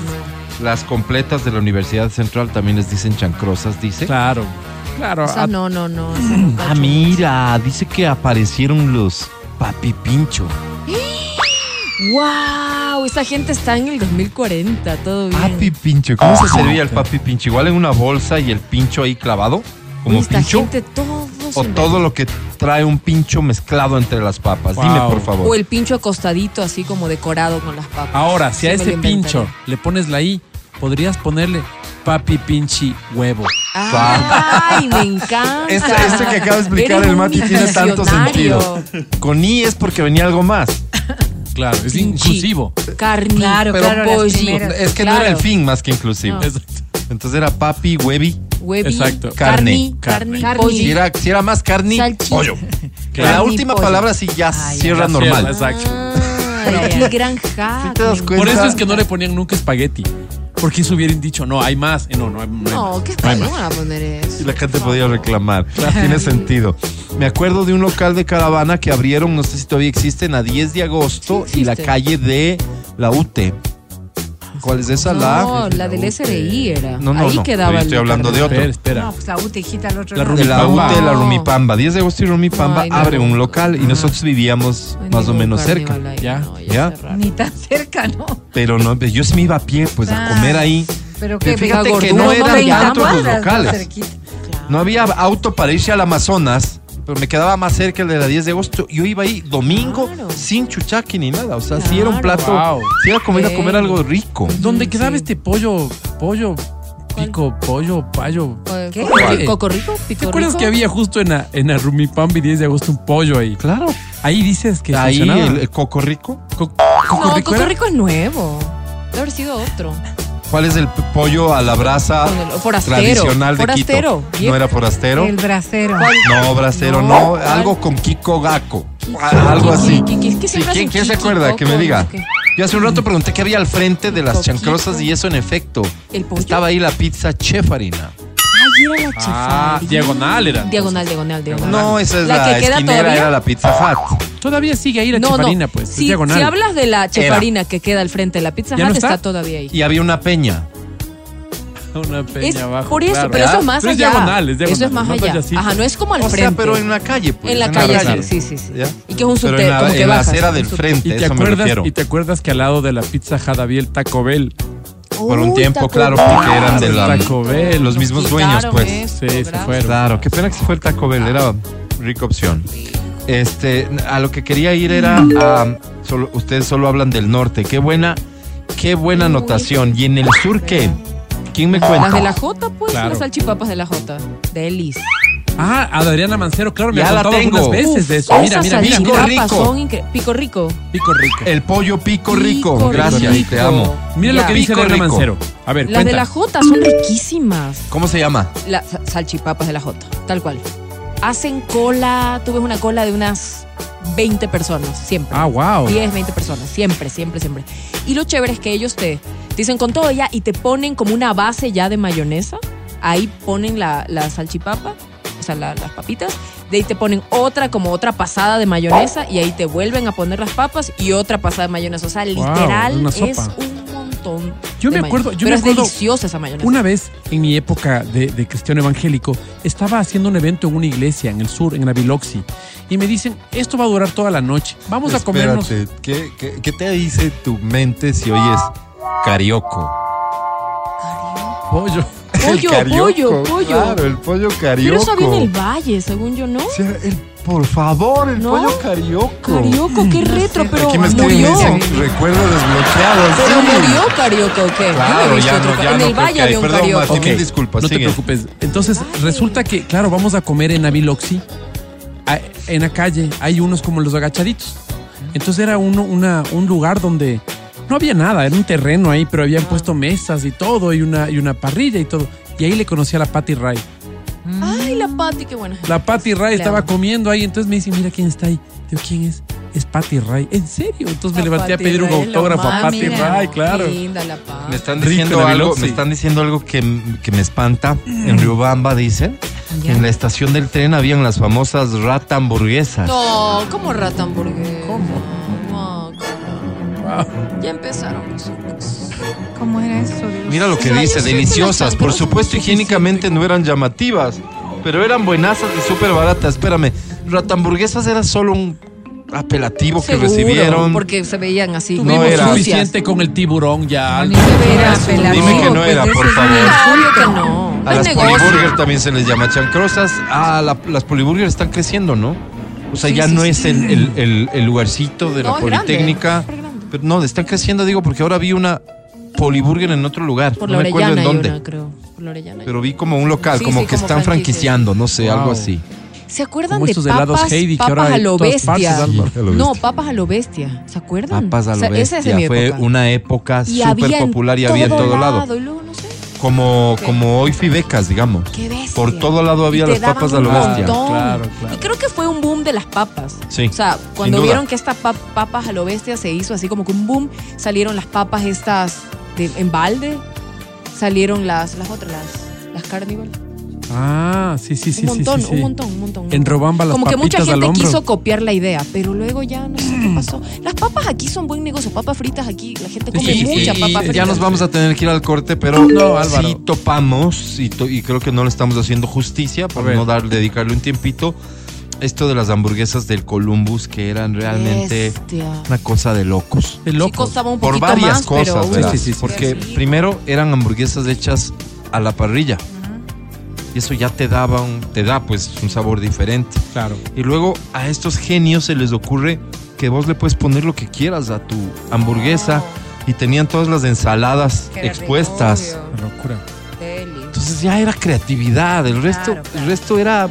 Las completas de la Universidad Central también les dicen chancrosas, dice. Claro. Claro. A- no, no, no. Ah, mira, dice que aparecieron los papi pincho. ¡Wow! Esa gente está en el 2040, todo bien. Papi pincho, ¿cómo se servía el papi pincho? Igual en una bolsa y el pincho ahí clavado, como Uy, esta pincho, gente todos o todo lo que trae un pincho mezclado entre las papas. Wow. Dime por favor. O el pincho acostadito, así como decorado con las papas. Ahora, si a Sí ese pincho le pones la I, podrías ponerle papi pinchi huevo. ¡Ay, me encanta! Este, este que acaba de explicar el Mati tiene tanto sentido. Con I es porque venía algo más. Claro, es Pinchi. inclusivo. Carne, Claro, pero claro, las pollo. primeras. Es que no era el Claro. fin más que inclusivo. No. Exacto. Entonces era papi, huevi. Huevi, Exacto. carne, Carne. carne, Carne. pollo. Si era, si era más carne, Salchicha. pollo. Claro. La Carne última pollo. palabra sí ya Ay, cierra ya normal. cierra, exacto. Ah, qué gran hack. Sí te das me cuenta. Por eso es que no le ponían nunca espagueti. Porque eso hubieran dicho, no, hay más. Eh, No, no hay, no hay No, más. ¿qué No hay está? más. No van a poner eso. Y la gente podía reclamar. Tiene sentido. Me acuerdo de un local de caravana que abrieron, no sé si todavía existen, a 10 de agosto Sí y la calle de la UTE. ¿Cuál es esa? No, la la del SRI era. No, no, Ahí no, quedaba yo el estoy hablando de otro. Espera, espera. No, pues la UTE, hijita, al otro La lado. de la Rumipamba. UTE, la. Rumipamba. 10 de agosto y Rumipamba Ay, no. abre un local y nosotros vivíamos más o ningún menos cerca. ahí, Ya. no, Ya. cerraron. Ni tan cerca, ¿no? Pero no, yo sí me iba a pie, pues a Ah. comer ahí. Pero que fíjate que no eran tantos los locales. No había auto para irse al Amazonas, pero me quedaba más cerca el de la 10 de agosto. Yo iba ahí domingo Claro. sin chuchaqui ni nada. O sea, si era un plato, Wow. si era comer a comer algo rico. ¿Dónde quedaba sí. este pollo, pollo, pico, pollo, payo? Eh, ¿Qué? ¿Coco- ¿Qué? ¿Coco rico? ¿Te ¿Pico acuerdas rico? que había justo en la, en la Rumipambi 10 de agosto un pollo ahí? Claro. Ahí dices que Ahí funcionaba. el, el coco rico. Co- No, ¿Coco Rico Coco era? Rico es nuevo. Debe haber sido otro. ¿Cuál es el pollo a la brasa forastero. tradicional de Forastero, Quito? ¿No era forastero? El bracero. No, brasero, No. Algo con Kiko Gaco. Algo así. Kiki, ¿qué Sí, ¿quién, se acuerda? Que me diga. qué? Yo hace un rato pregunté qué había al frente de las chancrosas y eso en efecto. ¿El pollo? Estaba ahí la pizza Chef Harina. Ay, era la Ah, diagonal era, entonces. Diagonal, diagonal, diagonal. No, esa es la, La que queda esquinera, todavía. era la Pizza Hut. Todavía sigue ahí la no, chefarina, no. pues. es Si, diagonal. si hablas de la chefarina que queda al frente de la Pizza ¿Ya Hut, no está? está? todavía ahí. Y había una peña. Una peña Es abajo. por eso, claro. pero eso es más Pero allá. Es diagonal, es diagonal. Eso es más no allá. Ajá, no es como al O frente. sea, pero en la calle, pues. En la calle, sí, sí, sí. ¿Ya? Y que es un Pero subte, en la, como que en la bajas. acera del frente, ¿Y te, eso me acuerdas, refiero. y te acuerdas que al lado de la Pizza Hut había el Taco Bell. Por un tiempo, Taco claro, Bell. porque eran de la, Taco Bell. los mismos dueños, Quitaron pues. eso, Sí, se fueron. Claro, qué pena que se fue el Taco Bell, era rica opción. Este, a lo que quería ir era a, solo, ustedes solo hablan del norte, qué buena, qué buena Uy. anotación. ¿Y en el sur qué? ¿Quién me Las cuenta? de la J, pues, Claro. las salchipapas de la J. Delis. Ah, Adriana Mancero, claro, me Ya ha la contado tengo. algunas veces de eso. Mira, mira, mira, Pico rico. son Pico rico. Pico rico. El pollo pico rico, Pico gracias, rico. te amo. Mira lo que dice Adriana. Mancero. A ver, Las cuenta. de la J son riquísimas. ¿Cómo se llama? Las sa- salchipapas de la J, tal cual. Hacen cola, tú ves una cola de unas 20 personas, siempre. Ah, wow. 10, 20 personas, siempre, siempre, siempre. Y lo chévere es que ellos te, te dicen con todo ya y te ponen como una base ya de mayonesa. Ahí ponen la, la salchipapa, o sea, la- las papitas. De ahí te ponen otra, como otra pasada de mayonesa. Y ahí te vuelven a poner las papas y otra pasada de mayonesa. O sea, literal es un montón. Yo de me acuerdo- yo Pero me es acuerdo deliciosa esa mayonesa. Una vez, en mi época de, de cristiano evangélico, estaba haciendo un evento en una iglesia en el sur, en la Biloxi, y me dicen, esto va a durar toda la noche, vamos a comernos... Espérate, ¿qué, qué, qué te dice tu mente si oyes carioco? Pollo. Pollo, pollo, pollo. Claro, el pollo carioco. Pero eso había en el valle, según yo, ¿no? O sea, el- por favor, el ¿No? pollo carioco. Carioco, qué retro, pero Aquí me murió. dicen, recuerdo desbloqueado. Pero sí. murió Carioca, ¿o qué? Yo no he Claro, visto ya otro no, ca- ya En no el valle había un Perdón, mil disculpas, No te preocupes. Entonces, resulta que, claro, vamos a comer en Aviloxi. a- En la calle hay unos como los agachaditos. Entonces era uno, una, un lugar donde no había nada, era un terreno ahí, pero habían puesto mesas y todo, y una, y una parrilla y todo. Y ahí le conocí a la Patty Ray. Ay, la Pati, qué buena. La Patty Ray estaba comiendo ahí, entonces me dice, mira quién está ahí. Digo, ¿quién es? Es Patty Ray. ¿En serio? Entonces me La levanté a pedir un Ray, autógrafo a Patty mira. Ray, claro. Linda la Pati. Me están diciendo en algo, me están diciendo algo que, que me espanta. En Riobamba dicen que Ya. en la estación del tren habían las famosas rata hamburguesas. No, ¿cómo rata hamburguesa? ¿Cómo? Wow. ya empezaron los ojos. ¿Cómo era eso? Dios? Mira lo que dice, deliciosas. Por supuesto, higiénicamente no eran llamativas, pero eran buenazas y súper baratas. Espérame, rata hamburguesas era solo un apelativo que recibieron. Porque se veían así. No Tuvimos era. suficiente con el tiburón ya. Ni siquiera Dime apelativo, que no era, pues, por ese es favor. Obvio que no. A las negocio. poliburger también se les llama chancrosas. Ah, la- las poliburger están creciendo, ¿no? O sea, Sí, ya sí, no sí. es el, el- el- el lugarcito de No, la Politécnica. grande. Pero no, están creciendo, digo, porque ahora vi una poliburger en otro lugar. Por no la me acuerdo en dónde. una, creo. Por Pero vi como un local, Sí, como sí, que como están franquicia. franquiciando, no sé, Wow. algo así. ¿Se acuerdan Como de estos papas, helados Heidi que ahora papas a lo partes, bestia? No, papas a lo bestia. ¿Se acuerdan? Papas a O lo sea, esa es de bestia. mi Fue época. una época súper popular y había en todo lado. Y luego, no sé, Como, como hoy Fibecas, digamos. qué bestia. Por todo lado había las papas a daban lo un bestia. Claro, claro. Y creo que fue un boom de las papas. Sí, O sea, cuando duda. vieron que estas pa- papas a lo bestia se hizo así como que un boom, salieron las papas estas de, en balde, salieron las, las otras, las, las carnival. Ah, sí, sí, sí, un sí, montón, sí, sí. un montón, un montón. un En montón. Robamba las Como que mucha gente quiso copiar la idea, pero luego ya no sé qué pasó. Las papas aquí son buen negocio, papas fritas aquí, la gente come Sí, mucha sí, papa ya frita. Ya nos vamos a tener que ir al corte, pero No, Álvaro. sí topamos y, to- y creo que no le estamos haciendo justicia por no dar, dedicarle un tiempito. Esto de las hamburguesas del Columbus que eran realmente Bestia. una cosa de locos. De Sí locos. costaba un Por poquito varias más, pero cosas, uy, ¿verdad? Sí, sí, sí, Porque primero eran hamburguesas hechas a la parrilla. Y eso ya te daba un, te da pues un sabor diferente. Claro. Y luego a estos genios se les ocurre que vos le puedes poner lo que quieras a tu hamburguesa y tenían todas las ensaladas expuestas. locura. Entonces ya era creatividad, el resto, Claro, claro. el resto era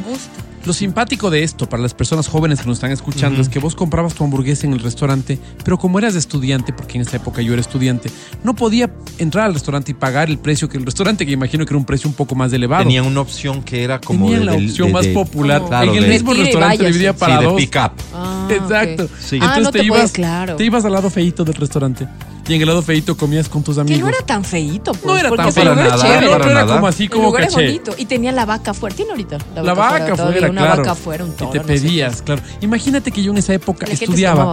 Lo simpático de esto para las personas jóvenes que nos están escuchando es que vos comprabas tu hamburguesa en el restaurante, pero como eras estudiante, porque en esa época yo era estudiante, no podía entrar al restaurante y pagar el precio que el restaurante, que imagino que era un precio un poco más elevado. tenían una opción que era como Tenían de- la opción de- más de- popular. Claro, en el de- mismo restaurante dividía para sí, de dos. pick up. Ah, Exacto. ok. Sí. Ah, Entonces no te, te ibas, puedes, claro. te ibas al lado feito del restaurante. Y en el lado feito comías con tus Que amigos. no era tan feito, pues, No era tan el feo. lugar es nada, El chévere. para otro era como así, El como es caché. bonito. Y tenía la vaca fuera. ¿Tiene ahorita? La vaca todavía, fuera, Una claro. vaca fuera, un toro. y te no sé pedías, claro. Imagínate que yo en esa época. La estudiaba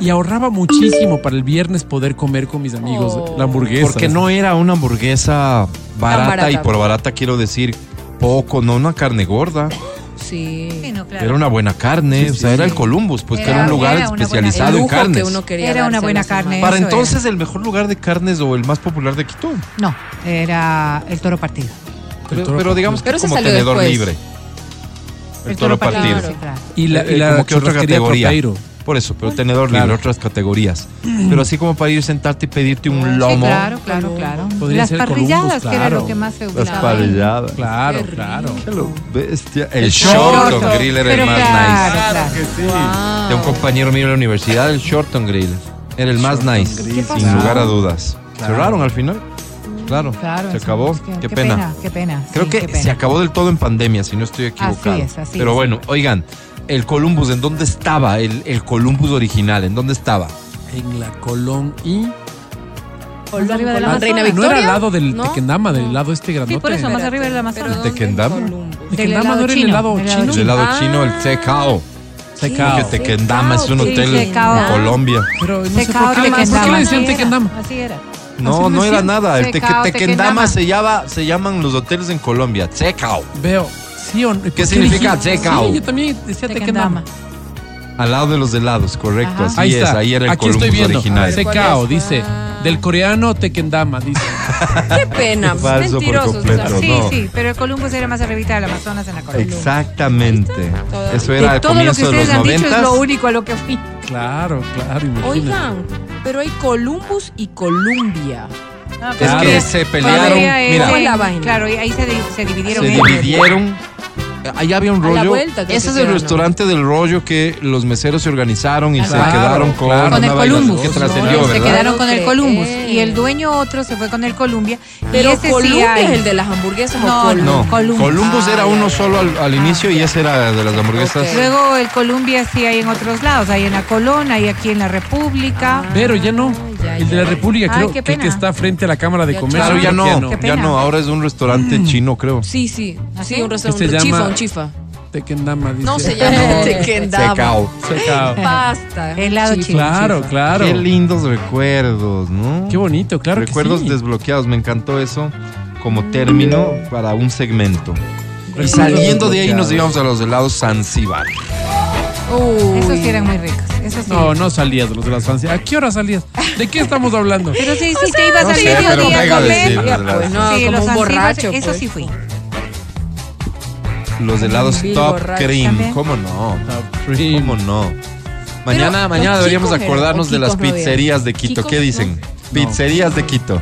y ahorraba muchísimo para el viernes poder comer con mis amigos Oh. la hamburguesa. Porque no era una hamburguesa barata, barata. y por barata quiero decir poco, no una carne gorda. Sí. Sí, no, claro. Era una buena carne, Sí, o sea, sí, era el Columbus, pues que Era- era un lugar era especializado en lujo que carnes. uno quería Era una buena carne. Para entonces el mejor lugar de carnes o el más popular de Quito. No, era el toro partido. Pero, toro pero digamos que Pero como tenedor después. libre. El, toro partido. Claro. sí, claro. Y la, y Eh, la como que otra categoría. Tropeiro. Por eso, pero tenedor Claro. libre, otras categorías. Pero así como para ir sentarte y pedirte un Sí, lomo. claro, claro, claro. Podría Las ser parrilladas, Columbus, que era claro. lo que más se Las usaba. parrilladas. Claro, Qué claro. Bestia. El, El Shorton Shorton. Grill era el más claro, nice. claro. que sí. Wow. De un compañero mío de la universidad, el Shorton Grill. Era el más nice, ¿Qué sin lugar a dudas. Claro. Cerraron al final. Claro, Claro, se acabó. es que- qué, pena. Qué pena. Creo sí, que qué pena. se acabó del todo en pandemia, si no estoy equivocado. Así es, así Pero es. bueno, oigan, el Columbus, ¿en dónde estaba? El, el Columbus original, ¿en dónde estaba? En la Colón y. Más arriba de la Reina Amazonas. No Victoria. era al lado del ¿No? Tequendama, del lado este grandote. Sí, por eso, más arriba de la pero Amazonas. ¿De ¿dónde? Kendama? Columbus. Del Tequendama no era el chino, helado el chino. El helado Ah. chino, el Tecao. Secao. Que Tequendama es un hotel en Colombia. Pero no sé por qué, ¿por qué Tequendama. le decían Tequendama. Así era. No, no era nada. El teque- Tequendama se, llama, se llaman los hoteles en Colombia. Tecao. Veo. ¿Sí o no? ¿Por ¿Qué significa? Tecao? Sí, yo también decía Tequendama. Al lado de los helados, correcto. Ajá. Así Ahí es, está. ahí era el Aquí Columbus estoy viendo. original. Secao, ¿Cuál es? dice. Del coreano Tekendama, dice. Qué pena, Falso por mentirosos. completo. Sí, no. sí, pero el Columbus era más arribita del Amazonas en la Colombia. Exactamente. Todo. Eso De era al todo lo que comienzo de ustedes los han dicho es noventas. lo único a lo que fui. Claro, claro, imagínate. Oigan, pero hay Columbus y Columbia. No, Es Claro. que se pelearon. Colombia Mira, ¿Cómo es la vaina? Claro, y ahí se, di- se dividieron. se ellos. dividieron. Ahí había un A la rollo. vuelta creo Ese que es el restaurante del rollo que los meseros se organizaron y se Claro, quedaron con, claro. Con el una vaina Columbus. que trascendió, No, se ¿verdad? quedaron con el. Columbus. Y el dueño otro se fue con el Columbia. Pero y ese sí Columbia hay. es el de las hamburguesas No. No, Columbus. Columbus, Ah, era uno ya. solo al, al inicio y ese era de las hamburguesas. Ok. Luego el Columbia sí hay en otros lados. Hay en la Colón, hay aquí en la República. Pero ya no. El de la. República, Ay, creo qué que, el que pena. está frente a la Cámara de Comercio. Claro, ya no, Qué ya pena. no, ahora es un restaurante chino, creo. Sí, sí. ¿Ah, Sí, un restaurante. Se un chifa, llama- un chifa. Tekendama, dice. No se llama Tekendama. Secao. Secao. Pasta. Helado Chifa. chino. Claro, claro. Qué lindos recuerdos, ¿no? Qué bonito, claro que Recuerdos sí. desbloqueados, me encantó eso como término para un segmento. Y Recuerdos saliendo de ahí nos desbloqueados. íbamos a los helados Zanzibar. Uy. Esos sí eran muy ricos. Esos sí. No, no salías de los de las francias. ¿A qué hora salías? ¿De qué estamos hablando? Pero sí, sí, que ibas no al sé, pero mediodía a comer. decir, Ya, ¿verdad? pues, no, sí, como los un borracho. Eso pues. sí fui. Los helados Bill Top borracho. Cream, También. ¿cómo no? Top Cream. ¿Cómo no? Mañana, mañana deberíamos acordarnos o de las pizzerías de Quito. ¿Qué dicen? Pizzerías de Quito.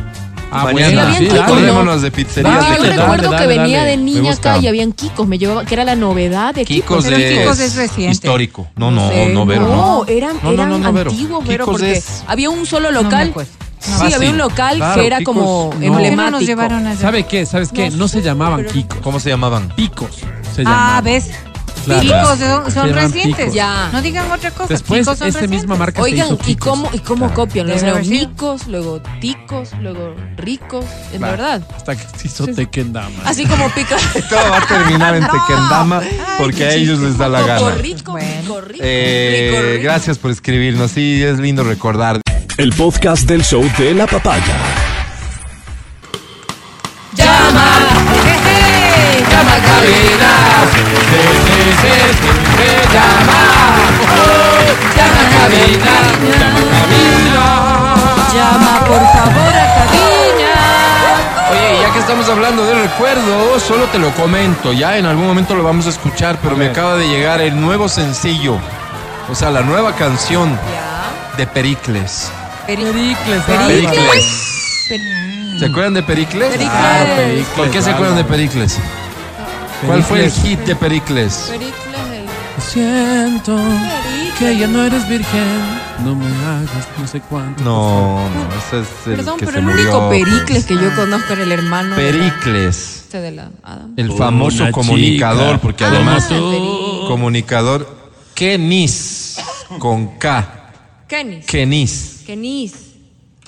Ah, mañana bueno, sí, claro. de pizzerías Dale, yo dale, recuerdo dale, que venía dale. de niña acá y habían Kikos, me llevaba, que era la novedad de Kikos. Kikos Pero es, Kikos es reciente. histórico. No, no, sé, no, Vero, no. No, eran, No, no, eran no, no, antiguos, Vero, porque es- había un solo No local. sí, había un local Claro, que era Kikos- como no. ¿Por qué no emblemático. nos llevaron a ¿Sabe qué? ¿Sabes qué? No No se llamaban pero- Kikos. ¿Cómo se llamaban? Picos se Ah, llamaban. ¿ves? Claro. Picos son, recientes. Ya. No digan otra cosa. Después, son esa misma recientes. marca se Oigan, hizo ¿y cómo, y cómo Claro. copian? Debe Luego haber sido. micos, luego ticos, luego ricos, en Claro. verdad. Hasta que se hizo Tekendama. Así como pica. Todo va a terminar en Tequendama porque a ellos les da la gana. rico, Bueno. rico, rico, Eh, rico, rico. gracias por escribirnos. Sí, es lindo recordar. El podcast del show de la papaya. Llama, llama a cabina. Llama a cabina. Llama por favor a cabina. Oye, ya que estamos hablando de recuerdos, solo te lo comento. Ya en algún momento lo vamos a escuchar, pero me acaba de llegar el nuevo sencillo. O sea, la nueva canción Ya. de Pericles. Pericles. Pericles. ¿Se acuerdan de Pericles? Pericles. Pericles. ¿Por qué se acuerdan de Pericles? ¿Cuál fue el hit de Pericles? Pericles, el Siento Pericles. que ya no eres virgen. No me hagas no sé cuánto. No, no, ese es el Perdón, que pero se el murió. único Pericles pues. que yo conozco era el hermano de la- Pericles. este de la Adam. El famoso Una comunicador, chica porque Ah, además Pericles. comunicador Kenis con K. Kenis. Kenis. Kenis.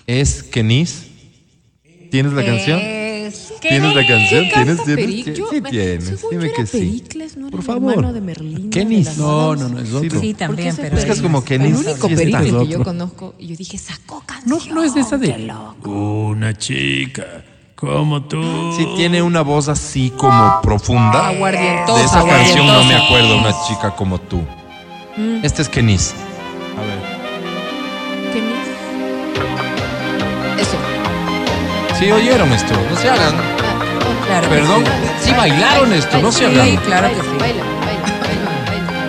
¿Es Kenis? ¿Tienes la canción? Es- ¿Tienes la canción? ¿Tienes? ¿Tienes? Yo- Sí tienes. según Dime yo era que sí. Pericles, ¿no era Por el favor. hermano de Merlín. Kenis. No, no, no, es otro. Sí, también, pero. Es que es como que El Kenis. único Sí, Pericles es que yo conozco. Y yo dije, sacó No, canción. no es de esa qué de. loco. Una chica como tú. Sí, tiene una voz así como profunda. Aguardientosa, De esa canción no me acuerdo, una chica como tú. Este es Kenis. A ver. Sí, oyeron esto. No se hagan. Claro. que Perdón. sí. Sí bailaron esto, no se hagan. Sí, claro que sí. Baila, baila, baila, baila, baila.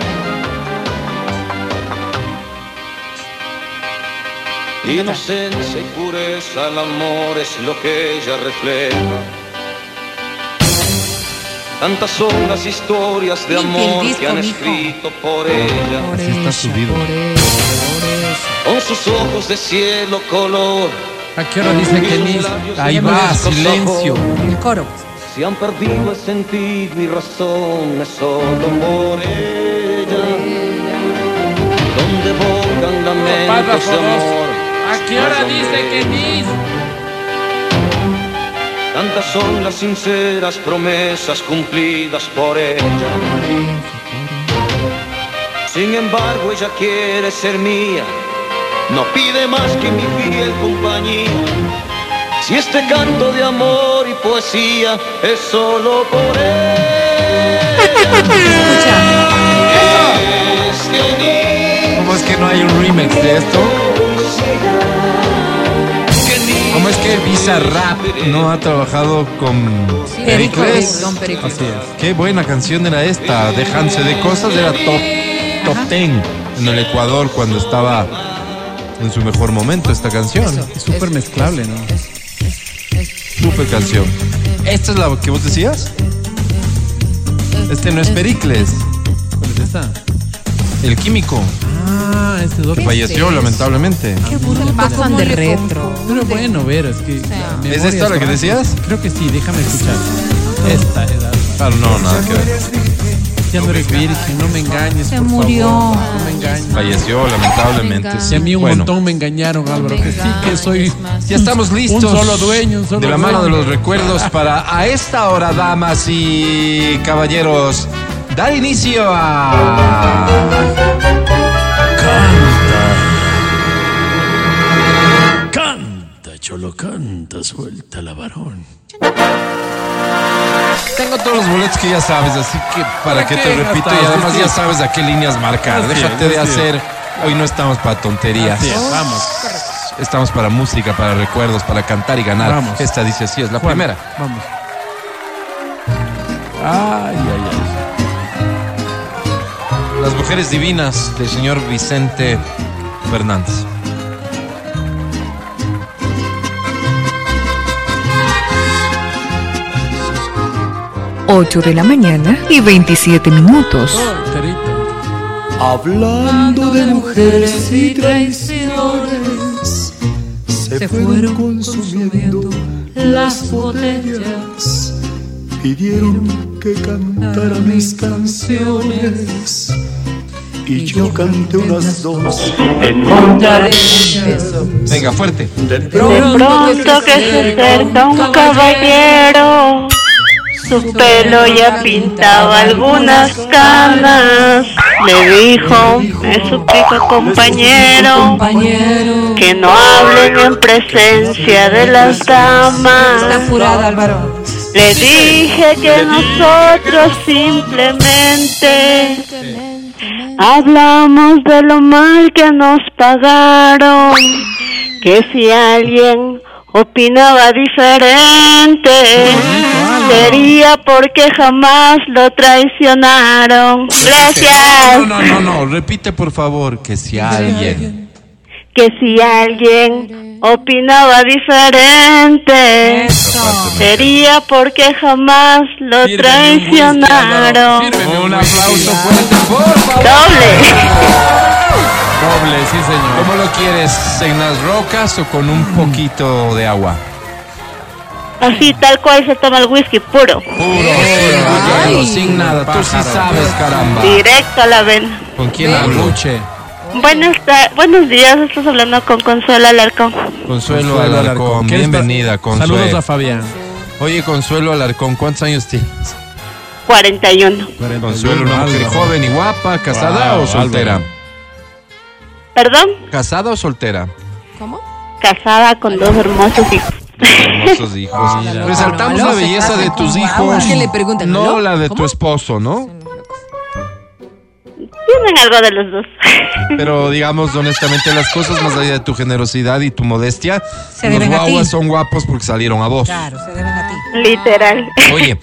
Inocencia y pureza, el amor es lo que ella refleja. Tantas son las historias de amor disco, que han escrito por ella. Por Así está subido. Por. Con sus ojos de cielo color, ¿A qué hora dice Kenis? Ahí va, silencio. El coro. si han perdido el sentido y razón, es solo por ella. Donde bogan lamentos de amor. ¿A qué hora dice Kenis? Tantas son las sinceras promesas cumplidas por ella. Sin embargo, ella quiere ser mía. No pide más que mi fiel compañía. Si este canto de amor y poesía es solo por ella. Es que remix de esto. ¿Cómo es que Visa Rap no ha trabajado con Pericles? Así es. Qué buena canción era esta. Déjanse de cosas, era top, top 10 en el Ecuador cuando estaba en su mejor momento esta canción. Es súper mezclable, ¿no? Super canción. ¿Esta es la que vos decías? Este no es Pericles, ¿Cuál es esta? el químico, Ah, este es otro. que falleció lamentablemente. Pasan de retro. Pero bueno, ver, es que. ¿Es esta la que decías? Creo que sí, déjame escuchar. Esta es la- Claro, no, nada que ver. Ya no eres virgen, no me engañes. Se por murió. favor, no me engañes. Falleció lamentablemente. Y a mí un Bueno, montón me engañaron, Álvaro, que sí que soy. Ya estamos listos. Un solo dueño, un solo De la mano de los recuerdos para a esta hora, damas y caballeros, dar inicio a. Canta, cholo, canta, suelta la varón. Tengo todos los boletos que ya sabes, así que para ¿Para que qué te repito y además ya sabes a qué líneas marcar. Así es, Déjate de es. hacer. Hoy no estamos para tonterías. Así es, vamos. Estamos para música, para recuerdos, para cantar y ganar. Vamos. Esta dice así, es la Juan, primera. Vamos. Ay, ay, ay. Las mujeres divinas del señor Vicente Fernández. Ocho de la mañana y 27 minutos. Hablando de mujeres y traiciones, se fueron consumiendo las botellas. Pidieron que cantara mis canciones. Y yo canté unas dos. en contra de Venga, fuerte. De De pronto que se acerca un caballero, su pelo ya pintaba algunas canas. Le dijo, me suplica compañero, que no hablen en presencia de las damas. Le dije que nosotros simplemente hablamos de lo mal que nos pagaron. Que si alguien opinaba diferente, sería porque jamás lo traicionaron. Gracias. No, no, no, no. Repite por favor que si alguien. Que si alguien opinaba diferente, sería porque jamás lo traicionaron. Un aplauso fuerte, por favor. Doble. Doble, sí, señor. ¿Cómo lo quieres? ¿En las rocas o con un poquito de agua? Así tal cual se toma el whisky puro. Puro, sin nada. Tú sí sabes, caramba. Directo a la vena. ¿Con quién hablo? Luche. Buenas ta- buenos días, estás hablando con Consuelo Alarcón. Consuelo Consuelo Alarcón. Alarcón. ¿Qué Bienvenida, Consuelo. Saludos a Fabián. Oye, Consuelo Alarcón, ¿cuántos años tienes? 41. Consuelo, una mujer Álvaro. joven y guapa, ¿casada Wow, o soltera? Álvaro. ¿Perdón? ¿Casada o soltera? ¿Cómo? Casada con dos hermosos hijos. Hermosos hijos. Resaltamos la belleza de tus hijos. ¿Qué le preguntan? No la de tu esposo, ¿no? Tienen algo de los dos. Pero digamos honestamente las cosas, más allá de tu generosidad y tu modestia, Se los guaguas son guapos porque salieron a vos. Claro, se deben a ti. Literal. Oye,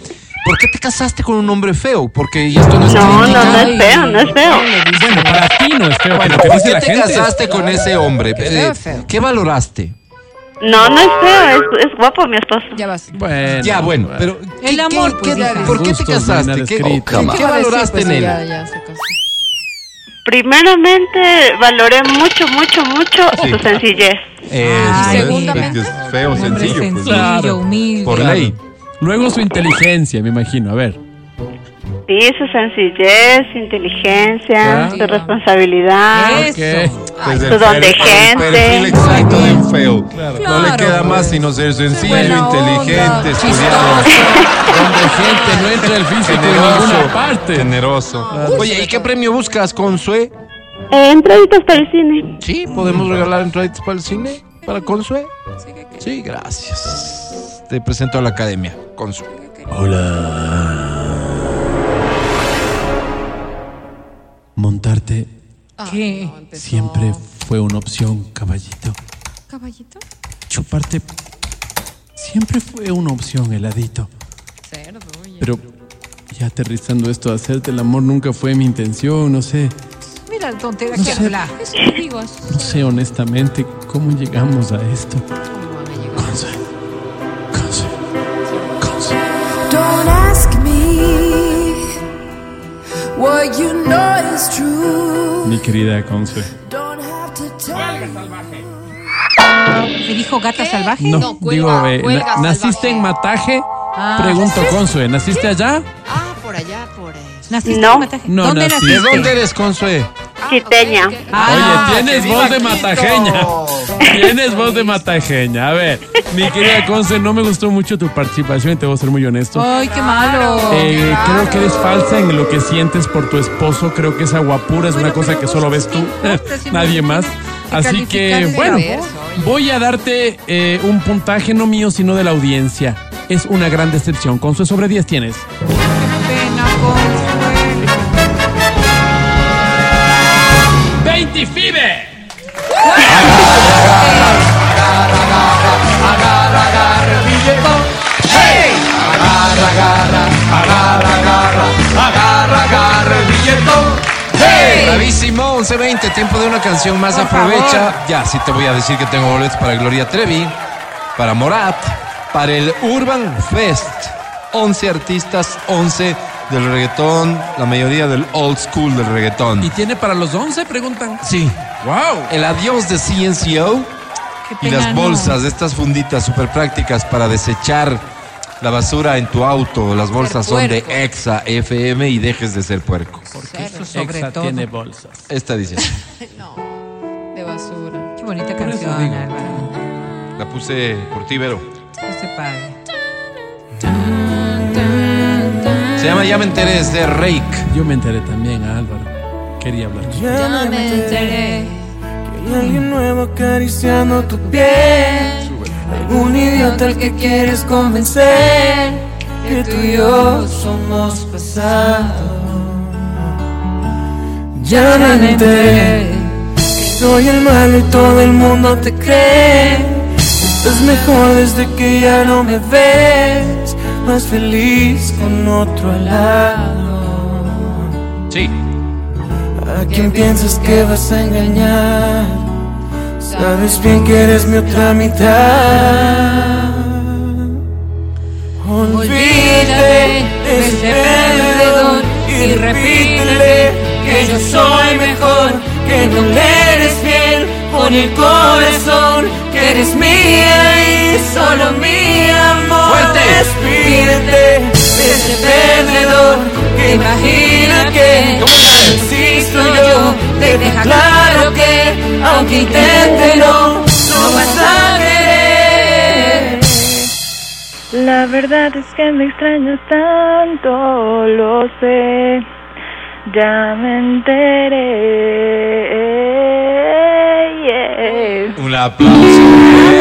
¿por qué te casaste con un hombre feo? Porque ya esto no es No, no, no es feo, no es feo. Bueno, para ti no es feo, Bueno, ¿por qué te gente. casaste con ese hombre? Eh, feo. ¿Qué valoraste? No, no es feo, es, es guapo mi esposo. Ya vas. Bueno, Ya, bueno, pero El amor, qué-. ¿por qué te casaste? ¿Qué, escrito. qué- ¿Qué qué va a decir, valoraste pues, en él? ya- ya se casó? Primeramente, valoré mucho, mucho, mucho Sí. su sencillez. Eso, Y segundamente. Es feo, sencillo. pues. sencillo, Claro. humilde. Por ley. Luego su inteligencia, me imagino. A ver. Sí, su sencillez, su inteligencia, Ya. su responsabilidad. Eso. Pues su don de gente. No le queda más sino ser sencillo, inteligente, estudiado. Donde gente no entra el físico en ninguna parte. Generoso. Oye, ¿y qué premio buscas, Consue? Eh, entraditas para el cine. Sí, podemos regalar entraditas para el cine, para Consue. Sí, gracias. Te presento a la academia, Consue. Montarte ¿Qué? Siempre fue una opción, caballito. ¿Caballito? Chuparte siempre fue una opción, heladito. Cerdo, oye. Pero ya aterrizando esto, hacerte el amor nunca fue mi intención, no sé. Mira la tontera No que sé. habla. Eso te digo. No sé honestamente cómo llegamos a esto. Conce. Conce. Conce. Don't ask me what you know is true. Mi querida Conce. Don't ¿Me dijo gata salvaje? No, digo, eh, na- ¿naciste en Mataje? Ah. Pregunto, Consue, ¿naciste allá? Ah, por allá, por ahí. ¿Naciste No. en Mataje? No, ¿Dónde nací. ¿De naciste? dónde eres, Consue? Quiteña. Ah, Oye, tienes voz de matajeña. Tienes voz de matajeña. A ver, mi querida Conce, no me gustó mucho tu participación y te voy a ser muy honesto. Ay, qué malo. Eh, creo que eres falsa en lo que sientes por tu esposo. Creo que esa guapura es una cosa que solo ves tú, nadie más. Así que, bueno, voy a darte eh, un puntaje no mío, sino de la audiencia. Es una gran decepción. Con su sobre 10 tienes. ¡25! Bravísimo, 11.20, tiempo de una canción más. Por Aprovecha. Ya, sí te voy a decir que tengo boletos para Gloria Trevi, para Morat, para el Urban Fest. 11 artistas, 11 del reggaetón, la mayoría del old school del reggaetón. ¿Y tiene para los 11? Preguntan. Sí, ¡Wow! el adiós de CNCO Qué y las bolsas, estas funditas súper prácticas para desechar la basura en tu auto. Las bolsas son de. Exa FM y dejes de ser puerco. Eso sobre Exa todo. tiene bolsas. Esta dice. No, de basura. Qué bonita canción, digo. Álvaro. La puse por ti, Vero. Este padre. Se llama Ya me enteré, es de Rake. Yo me enteré también, Álvaro. Quería hablar. Ya me enteré que hay alguien nuevo acariciando tu piel. Algún idiota al que quieres convencer que tú y yo somos pasado. Ya me enteré que soy el malo y todo el mundo te cree. Estás mejor desde que ya no me ves, más feliz con otro al lado. Sí. ¿A quién piensas que vas a engañar? Sabes bien que eres mi otra mitad. Olvídate de ese perdedor y repítele que yo soy mejor, que no le eres fiel con el corazón, que eres mía y solo mi amor. ¡Fuerte! Despídete de ese perdedor que imagina que existo yo. Te deja claro que aunque intente no, no vas a querer. La verdad es que me extrañas tanto, lo sé. Ya me enteré. yeah. Un aplauso.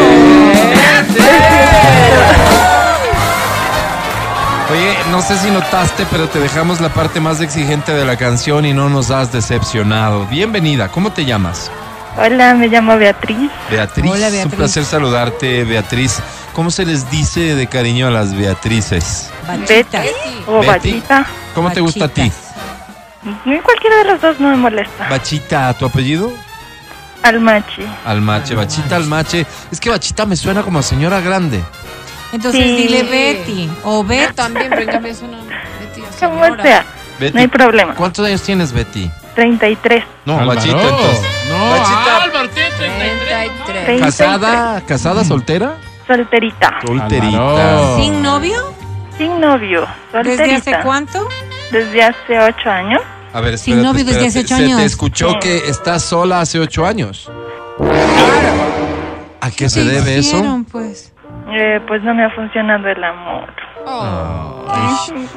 Oye, no sé si notaste, pero te dejamos la parte más exigente de la canción y no nos has decepcionado. Bienvenida, ¿cómo te llamas? Hola, me llamo Beatriz. Beatriz. Hola, Es un Beatriz. placer saludarte, Beatriz. ¿Cómo se les dice de cariño a las Beatrices? Bachitas. O. Bachita. ¿Cómo te gusta a ti? Cualquiera de los dos no me molesta. Bachita, ¿tu apellido? Almachi. Almache, Bachita Almache. Es que Bachita me suena como a señora grande. Entonces Sí. dile Betty o Yo Bet. también, pero en cambio es una Betty, Como sea, Betty, no hay problema. ¿Cuántos años tienes, Betty? 33. No, Álvaro. Bachita, entonces. No, Bachita. Álvaro, tiene 33. 33. ¿Casada? ¿Casada, soltera? Solterita. Solterita. Álvaro. ¿Sin novio? Sin novio. Solterita. ¿Desde hace cuánto? Desde hace ocho años. A ver, Sin espérate, novio desde hace ocho Se años. te escuchó que estás sola hace ocho años. ¿A qué se ¿Qué debe eso? hicieron, pues? Eh, pues no me ha funcionado el amor.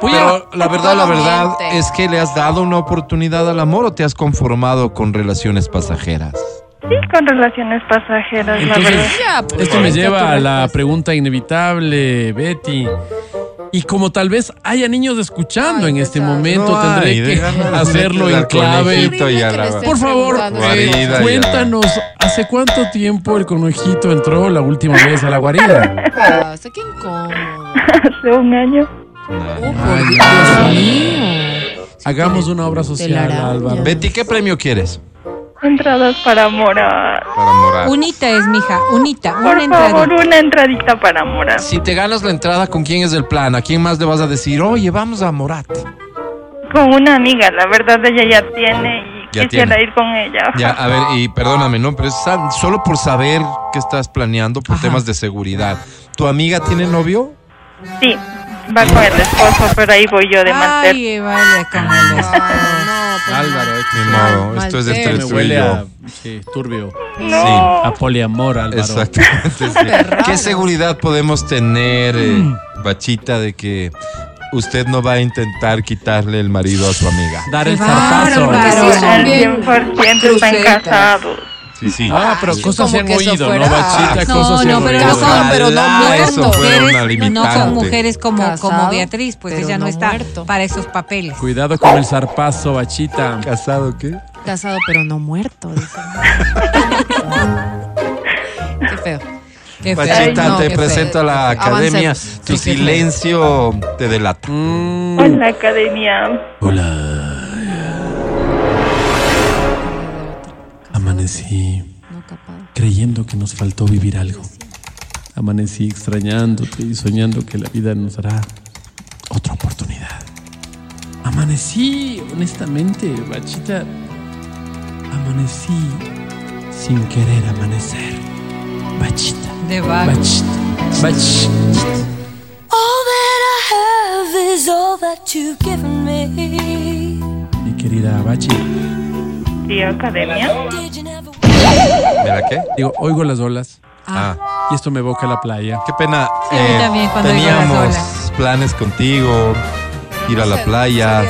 Pero la verdad, la verdad es que le has dado una oportunidad al amor o te has conformado con relaciones pasajeras. Sí, con relaciones pasajeras, la verdad. Entonces, Ya, pues, esto me lleva a la pregunta inevitable, Betty. Y como tal vez haya niños escuchando en este momento, No tendré hay, que hacerlo en clave. la- Por favor, eh, cuéntanos, ¿hace cuánto tiempo el conejito entró la última vez a la guarida? Qué incómodo. Hace un año. Ay, Dios mío. Hagamos una obra social, Álvaro. Betty, ¿qué premio quieres? Entradas para Morat. Para Morat. Unita es, mija, unita, Por una favor, entrada. una entradita para Morat. Si te ganas la entrada, ¿con quién es el plan? ¿A quién más le vas a decir, oye, vamos a Morat? Con una amiga, la verdad ella ya tiene y Ya quisiera tiene. ir con ella. Ya, a ver, y perdóname, ¿no? Pero es solo por saber qué estás planeando por temas de seguridad. ¿Tu amiga tiene novio? Sí, va con el esposo, pero ahí voy yo de malter. Ay, vale, con el esposo. Álvaro, Ni modo, esto es entre me tú y huele yo. sí, turbio. No. A poliamor, Álvaro. Exactamente. sí. ¿Qué seguridad podemos tener, eh, Bachita, de que usted no va a intentar quitarle el marido a su amiga? Dar el zarpazo. bárbaro. Sí, al 100% están casados. Sí, sí. Ah, pero cosas se han oído, fuera- ¿no, Bachita? No, cosas se no, han pero oído. no son- pero no muerto. Mujeres, no son mujeres como, como Beatriz, pues ella no, no está muerto. para esos papeles. Cuidado con el zarpazo, Bachita. ¿Casado qué? Casado pero no muerto. Qué feo. Qué feo. Bachita, no, te presento feo. a la academia. Avancemos. Tu Sí, silencio te delata. Mm, Hola, academia. hola. Amanecí creyendo que nos faltó vivir algo. Amanecí extrañándote y soñando que la vida nos dará otra oportunidad. Amanecí, honestamente, Bachita. Amanecí sin querer amanecer. Bachita. De. Bachita. Bachita. All that I have is all that you've given me. Mi querida Bachi. Sí, academia. Never ¿Mira qué? Digo, oigo las olas Ah, y esto me evoca a la playa. qué pena. Sí, a mí también, cuando teníamos olas. planes contigo, ir a la playa,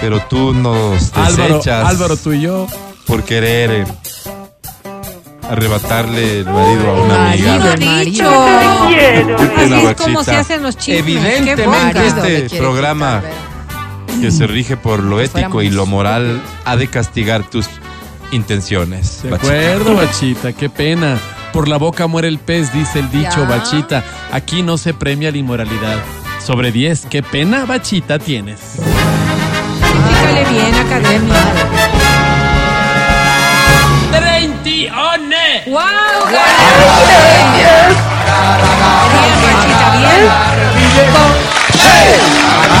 pero tú nos Álvaro, desechas Álvaro, tú y yo. por querer eh, arrebatarle el marido a una amiga. Marido, dicho. Te quiero. Qué pena, Así es como se hacen los chismes. Evidentemente. Marido este quiere programa quitar, que se rige por lo ético y fuéramos. lo moral ha de castigar tus intenciones. De Bachita. acuerdo, Bachita, qué pena. Por la boca muere el pez, dice el dicho, Ya. Bachita. Aquí no se premia la inmoralidad. Sobre 10, qué pena, Bachita, tienes. Dígale bien, academia. ¡Treintione! ¡Wow! Bien, Bachita, bien.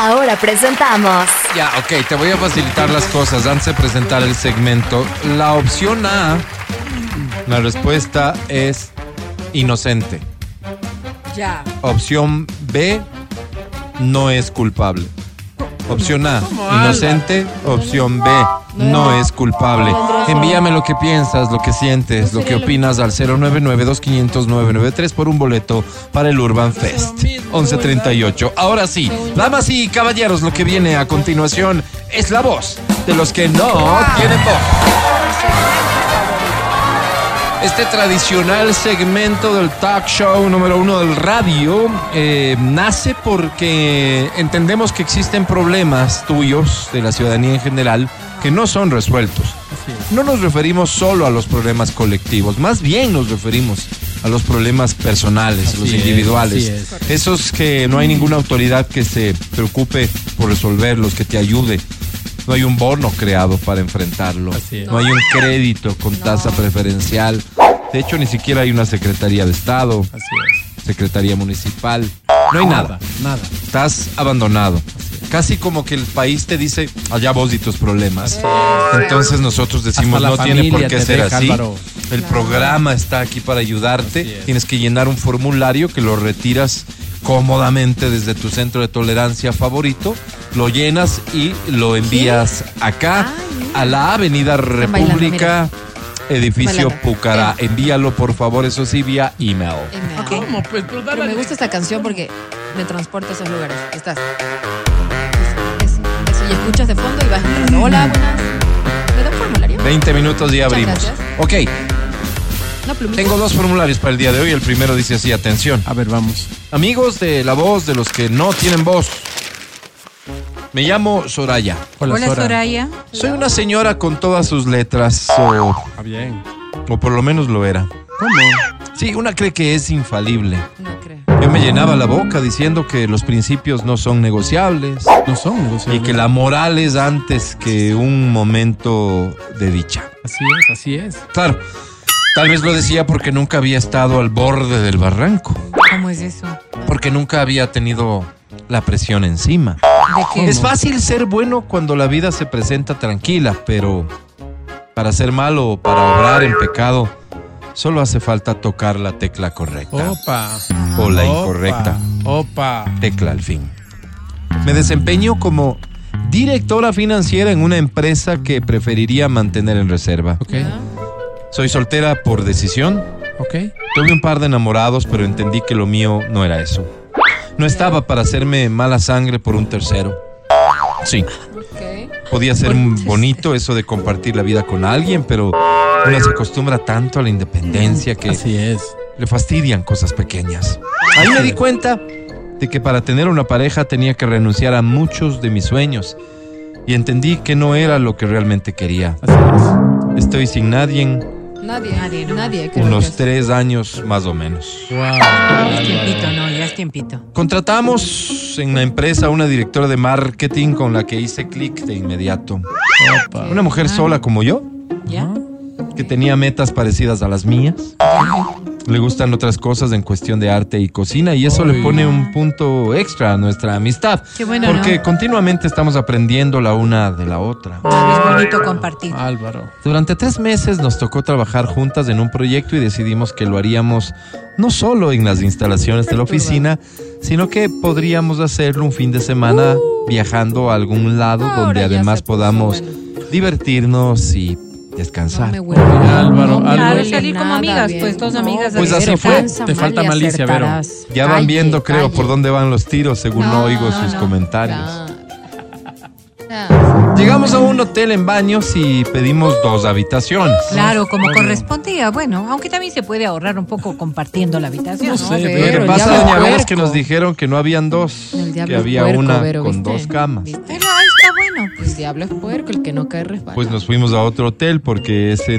Ahora presentamos Ya, ok, te voy a facilitar las cosas antes de presentar el segmento. La opción A, la respuesta es inocente. Ya. Opción B, no es culpable. Opción A, inocente. Opción B, no es culpable. Envíame lo que piensas, lo que sientes, lo que opinas al 099-2500-993 por un boleto para el Urban Fest. 1138. Ahora sí, damas y caballeros, lo que viene a continuación es la voz de los que no tienen voz. Este tradicional segmento del talk show número uno del radio eh, nace porque entendemos que existen problemas tuyos de la ciudadanía en general que no son resueltos. No nos referimos solo a los problemas colectivos, más bien nos referimos a los problemas personales, los es, individuales. es. Esos que no hay ninguna autoridad que se preocupe por resolverlos, que te ayude. No hay un bono creado para enfrentarlo. No hay un crédito con tasa preferencial. De hecho, ni siquiera hay una Secretaría de Estado, Así es. Secretaría Municipal. No hay nada. Nada. Estás abandonado. Casi como que el país te dice, allá vos y tus problemas. Entonces nosotros decimos, no tiene por qué ser deja, así. Álvaro. El programa está aquí para ayudarte. Es. Tienes que llenar un formulario que lo retiras cómodamente desde tu centro de tolerancia favorito, lo llenas y lo envías acá a la Avenida bailando, República, edificio Bailando. Pucará. Envíalo por favor, eso sí, vía email. ¿Cómo? Pues, pero Pero dale. me gusta esta canción porque me transporta a esos lugares. Estás. Eso, eso, eso. Y escuchas de fondo y vas entrando. Hola, buenas. ¿Me da un formulario? 20 minutos y Muchas abrimos. gracias. Ok, Una plumita. tengo dos formularios para el día de hoy. El primero dice así, atención. A ver, vamos. Amigos de la voz, de los que no tienen voz. Me llamo Soraya. Hola, Hola, Sora. Soraya. Soy una señora con todas sus letras, o, Ah, bien. o por lo menos lo era. ¿Cómo? Sí, una cree que es infalible. No creo. Yo me llenaba la boca diciendo que los principios no son negociables No son negociables. y que la moral es antes que un momento de dicha. Así es, así es. Claro, tal vez lo decía porque nunca había estado al borde del barranco, ¿Cómo es eso? porque nunca había tenido la presión encima. ¿De qué? Es fácil ser bueno cuando la vida se presenta tranquila, pero para ser malo o para obrar en pecado, solo hace falta tocar la tecla correcta. Opa. O la incorrecta. Opa. Tecla al fin. Me desempeño como directora financiera en una empresa que preferiría mantener en reserva. Ok. Soy soltera por decisión. Ok. Tuve un par de enamorados, pero entendí que lo mío no era eso. No estaba para hacerme mala sangre por un tercero. Sí, Ok. podía ser bonito eso de compartir la vida con alguien, pero uno se acostumbra tanto a la independencia que Así es. le fastidian cosas pequeñas. Ahí me di cuenta de que para tener una pareja tenía que renunciar a muchos de mis sueños y entendí que no era lo que realmente quería. Así Estoy sin nadie Nadie. Nadie, ¿no? Nadie. creo unos que es. tres años más o menos. Wow. Ya es tiempito, no, ya es tiempito. Contratamos en la empresa una directora de marketing con la que hice clic de inmediato. Opa. Una mujer sola como yo, ¿Ya? que tenía metas parecidas a las mías. Le gustan otras cosas en cuestión de arte y cocina y eso le pone un punto extra a nuestra amistad. Qué bueno, Porque ¿no? continuamente estamos aprendiendo la una de la otra. Ah, Es bonito compartir. Álvaro. Durante tres meses nos tocó trabajar juntas en un proyecto y decidimos que lo haríamos no solo en las instalaciones de la oficina, sino que podríamos hacerlo un fin de semana viajando a algún lado Ahora donde además podamos bueno. divertirnos y descansar. me huele. Álvaro, No me Álvaro. Claro, huele salir como nada amigas, bien. pues dos amigas. Pues así. fue. Cansa Te falta malicia, Vero. Ya van Calle, viendo, creo, calle. por dónde van los tiros según no, No, oigo sus no. comentarios. Llegamos a un hotel en Baños y pedimos dos habitaciones. Claro, como correspondía. Bueno, aunque también se puede ahorrar un poco compartiendo la habitación. No sé, Vero, Lo que el pasa, doña Vera, es que nos dijeron que no habían dos, que había puerco, una Vero, con ¿viste? dos camas. ¿Viste? Diablo es puerco, el que no cae resbala. Pues nos fuimos a otro hotel porque ese...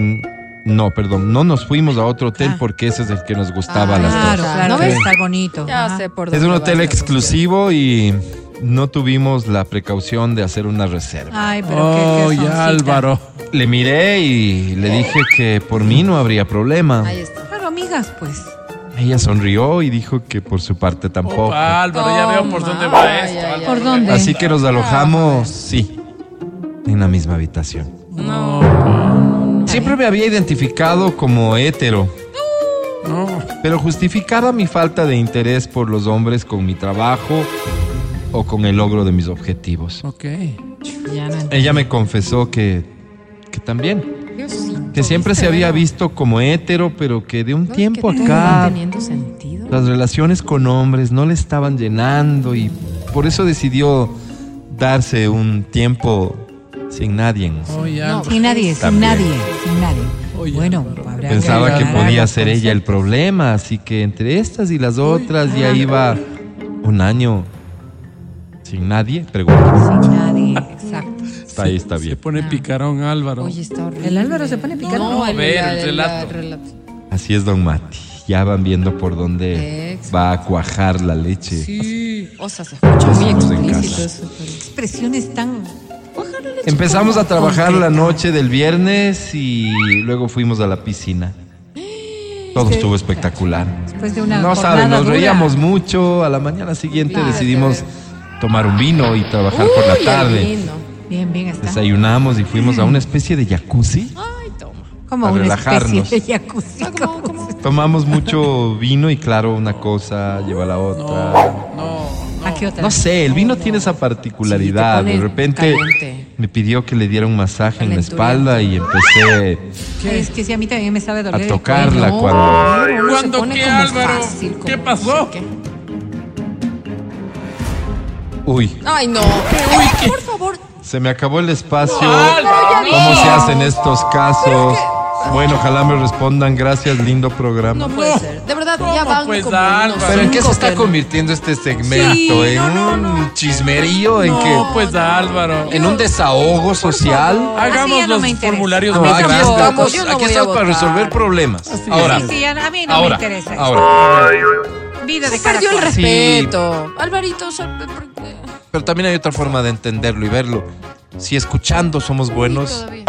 No, perdón, no nos fuimos a otro hotel Ah. porque ese es el que nos gustaba a Ah, las Claro, dos. claro, ¿No debe ves? estar bonito. ya Ajá. sé por Es dónde un va hotel exclusivo y no tuvimos la precaución de hacer una reserva. Ay, pero qué, Oh, qué ya, soncita. Álvaro. Le miré y le dije que por mí no habría problema. Ahí está. Claro, amigas, pues. Ella sonrió y dijo que por su parte tampoco. Opa, Álvaro, ya veo por Toma. dónde va Ay, esto. ay. ¿Por dónde? Así que nos alojamos, sí, en la misma habitación. Siempre me había identificado como hétero, No. pero justificaba mi falta de interés por los hombres con mi trabajo o con el logro de mis objetivos. Ok. Ya no. Ella me confesó que, que también, Diosito, que siempre ¿viste, se había visto como hétero, pero que de un ¿Ves tiempo acá las relaciones con hombres no le estaban llenando y por eso decidió darse un tiempo sin nadie. Oye, No. Sin nadie, sin nadie, sin nadie. Oye, bueno, habrá Pensaba que podía ser ella el problema, así que entre estas y las otras ya iba un año sin nadie. Pregunta. Sin nadie, exacto. Está ahí, está Se bien. pone picarón, Álvaro. Oye, está horrible. El Álvaro se pone picante. No, a ver, el relato. relato. Así es, don Mati. Ya van viendo por dónde Exacto. va a cuajar la leche. Sí. O sea, se escucha muy explícito Expresiones tan. Empezamos a trabajar la noche del viernes y luego fuimos a la piscina. Todo estuvo espectacular. Después de una. No saben, nos dura. reíamos mucho. A la mañana siguiente Claro, decidimos tomar un vino y trabajar por la tarde. Bien, bien está. Desayunamos y fuimos a una especie de jacuzzi. Ay, toma. Como a una relajarnos. especie de jacuzzi. Como, como Tomamos mucho vino y claro, una cosa lleva a la otra. ¿A qué otra? No sé, el vino tiene esa particularidad. Sí, de repente caliente. Me pidió que le diera un masaje en la espalda y empecé Es que si a mí también me sabe doler. a tocarla cuello. cuando... Uno se ¿Cuándo pone qué, Álvaro? fácil, ¿Qué no pasó? sé qué. Uy, Ay, no. Por favor. se me acabó el espacio. Álvaro, ¿Cómo se hacen estos casos? Bueno, ojalá me respondan. Gracias, lindo programa. No puede ser. De verdad, ya van pues, como Álvaro? unos ¿Pero en qué se cinco está convirtiendo este segmento? Sí, ¿En no, un no, chismerío? ¿En No, qué? pues Álvaro. ¿En un desahogo social? Así Hagamos ya no los interesa. formularios No, más aquí grandes. estamos, Yo no aquí voy a estamos para votar. resolver problemas. Así Ahora, Sí, sí, a mí no ahora, me interesa. eso. ahora. Vida de Se perdió el cual. respeto. Alvarito, o sea, porque- Pero también hay otra forma de entenderlo y verlo. Si escuchando somos buenos, todavía.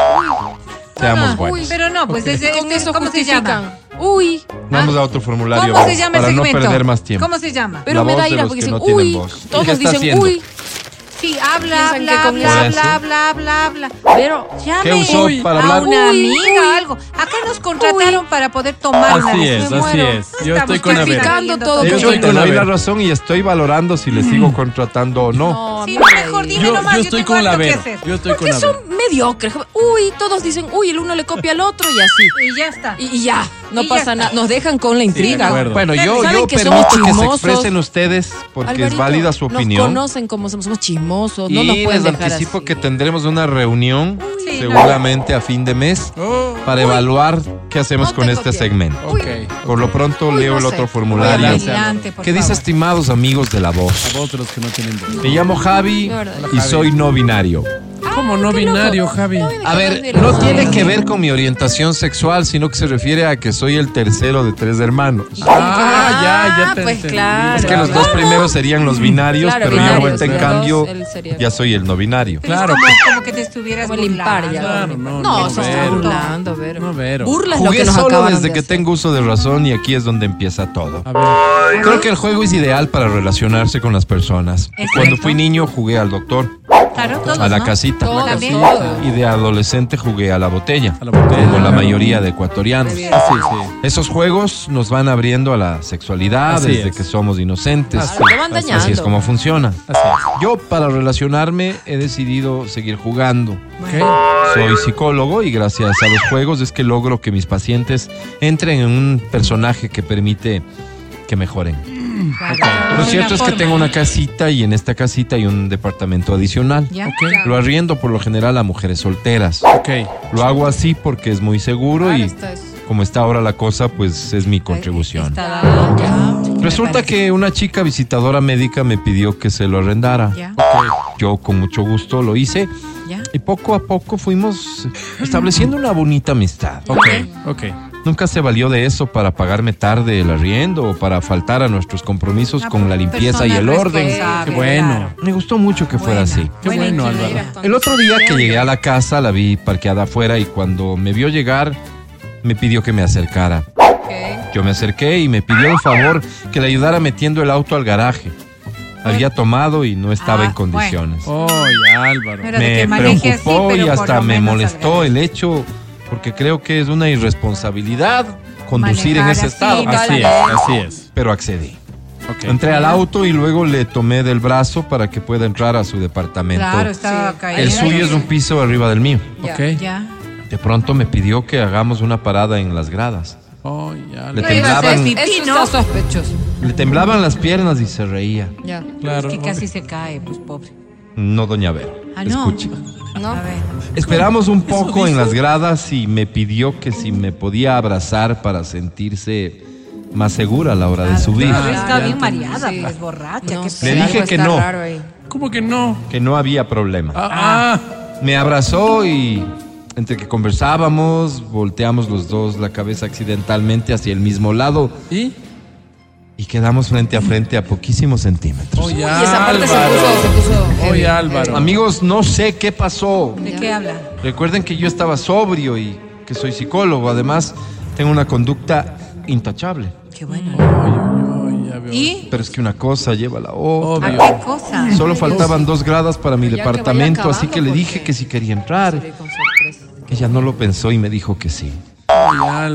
Seamos Ah, buenos. uy. Pero no, pues ese, Con este, eso ¿cómo se llama? justifican. Uy. Vamos a otro formulario ¿Cómo se llama el para no segmento? perder más tiempo. ¿Cómo se llama? Pero La me voz da de ira los porque que dicen, no tienen uy. voz. ¿Y qué Todos está dicen, haciendo? uy. Sí, habla, habla, habla, habla, habla, habla, habla. Pero, Llame ¿Qué usó para a hablar? una amiga, uy. algo. Acá nos contrataron para poder tomar Así es, me así muero. es. Yo estoy Estamos con justificando todo Yo estoy con la razón y estoy valorando si le sigo contratando o no. Sí, no, mejor dime Yo, nomás, yo yo estoy con la. Yo estoy con Porque la Vero. son mediocres. Uy, todos dicen, uy, el uno le copia al otro y así. Y ya está. Y ya, no Y pasa nada. Nos dejan con la intriga. acuerdo. Bueno, yo, ¿Saben yo que permito que se chismosos? expresen ustedes porque es Alvarito, válida su Nos opinión. conocen como somos, somos chismosos. No nos y pueden les dejar anticipo así. que tendremos una reunión Sí, seguramente a fin de mes Oh, para evaluar qué hacemos No con te este copié. segmento. ok. Por lo pronto Uy, leo no el sé. otro formulario. Adelante, ¿Qué dice favor. estimados amigos de la voz? A vos de los que no tienen voz. Me llamo Javi y soy no binario. ¿Cómo no binario, Javi? A ver, no tiene que ver con mi orientación sexual, sino que se refiere a que soy el tercero de tres hermanos. Ah, ya, ya te pues entendí. claro. Es que los dos primeros serían los binarios, Claro, pero yo binarios, vuelta en los cambio dos, él sería- ya soy el no binario. Claro. Como, como que te estuvieras Como el impar burlando. ya. Claro, no, No, no, se está Vero. burlando, Vero. No, Vero. Burla es lo Jugué que nos solo acabaron desde de que hacer. tengo uso de razón y aquí es donde empieza todo. A ver. Creo que el juego es ideal para relacionarse con las personas. Es Cuando cierto. fui niño jugué al doctor, Claro, todos, a la ¿no? casita. Todos, También. todos. Y de adolescente jugué a la botella, A la botella. como la mayoría de ecuatorianos. Sí. Esos juegos nos van abriendo a la sexualidad Así desde es. que somos inocentes. Así Te van dañando. Así es como funciona. Así es. Yo para relacionarme he decidido seguir jugando. Soy psicólogo y gracias a los juegos es que logro que mis pacientes entren en un personaje que permite que mejoren. Lo cierto es que tengo una casita y en esta casita hay un departamento adicional. Lo arriendo por lo general a mujeres solteras. Lo hago así porque es muy seguro Claro, y está eso. Como está ahora la cosa, pues es mi contribución. Resulta que una chica visitadora médica me pidió que se lo arrendara. Ya, Yo con mucho gusto lo hice y poco a poco fuimos estableciendo una bonita amistad. Ok. Ok. Nunca se valió de eso para pagarme tarde el arriendo o para faltar a nuestros compromisos Una con la limpieza y el orden. Qué bueno. Me gustó mucho que fuera Buena. así. Qué bueno. Álvaro. El otro día que llegué a la casa la vi parqueada afuera y cuando me vio llegar me pidió que me acercara. Yo me acerqué y me pidió el favor que le ayudara metiendo el auto al garaje. Había tomado y no estaba Ah, en condiciones. Ya, Álvaro. Me maneje así, preocupó y hasta me molestó el hecho porque creo que es una irresponsabilidad conducir en Manejar ese así, estado. Así es, así es. Pero accedí. Ok. Entré al auto y luego le tomé del brazo para que pueda entrar a su departamento. Claro, estaba caído. el suyo es un piso arriba del mío. Ya. Ok. Ya. De pronto me pidió que hagamos una parada en las gradas. Oh, ya. Le No temblaban, Eso está sospechoso. le temblaban las piernas y se reía. Ya. Claro. Es que casi se cae, pues pobre. No, doña Vero. Ah, no. Escuche. ¿No? A ver. Esperamos un poco en las gradas y me pidió que si me podía abrazar para sentirse más segura a la hora de subir. Pero está bien mareada, Sí. pues borracha. No Le dije que no. ¿Cómo que no? Que no había problema. Ah, ah. Me abrazó y entre que conversábamos, volteamos los dos la cabeza accidentalmente hacia el mismo lado ¿Y? y quedamos frente a frente a poquísimos centímetros. Y esa parte se Álvaro. puso, se puso Oh, heavy, ya, Álvaro. Amigos, no sé qué pasó. ¿De qué habla? Recuerden que yo estaba sobrio y que soy psicólogo. Además, tengo una conducta intachable. Qué bueno. Veo. ¿Y? Pero es que una cosa lleva a la otra. ¿A Obvio. qué cosa? Solo faltaban dos gradas para mi Ya que vaya departamento, así que le dije que si quería entrar. Ella no lo pensó y me dijo que sí.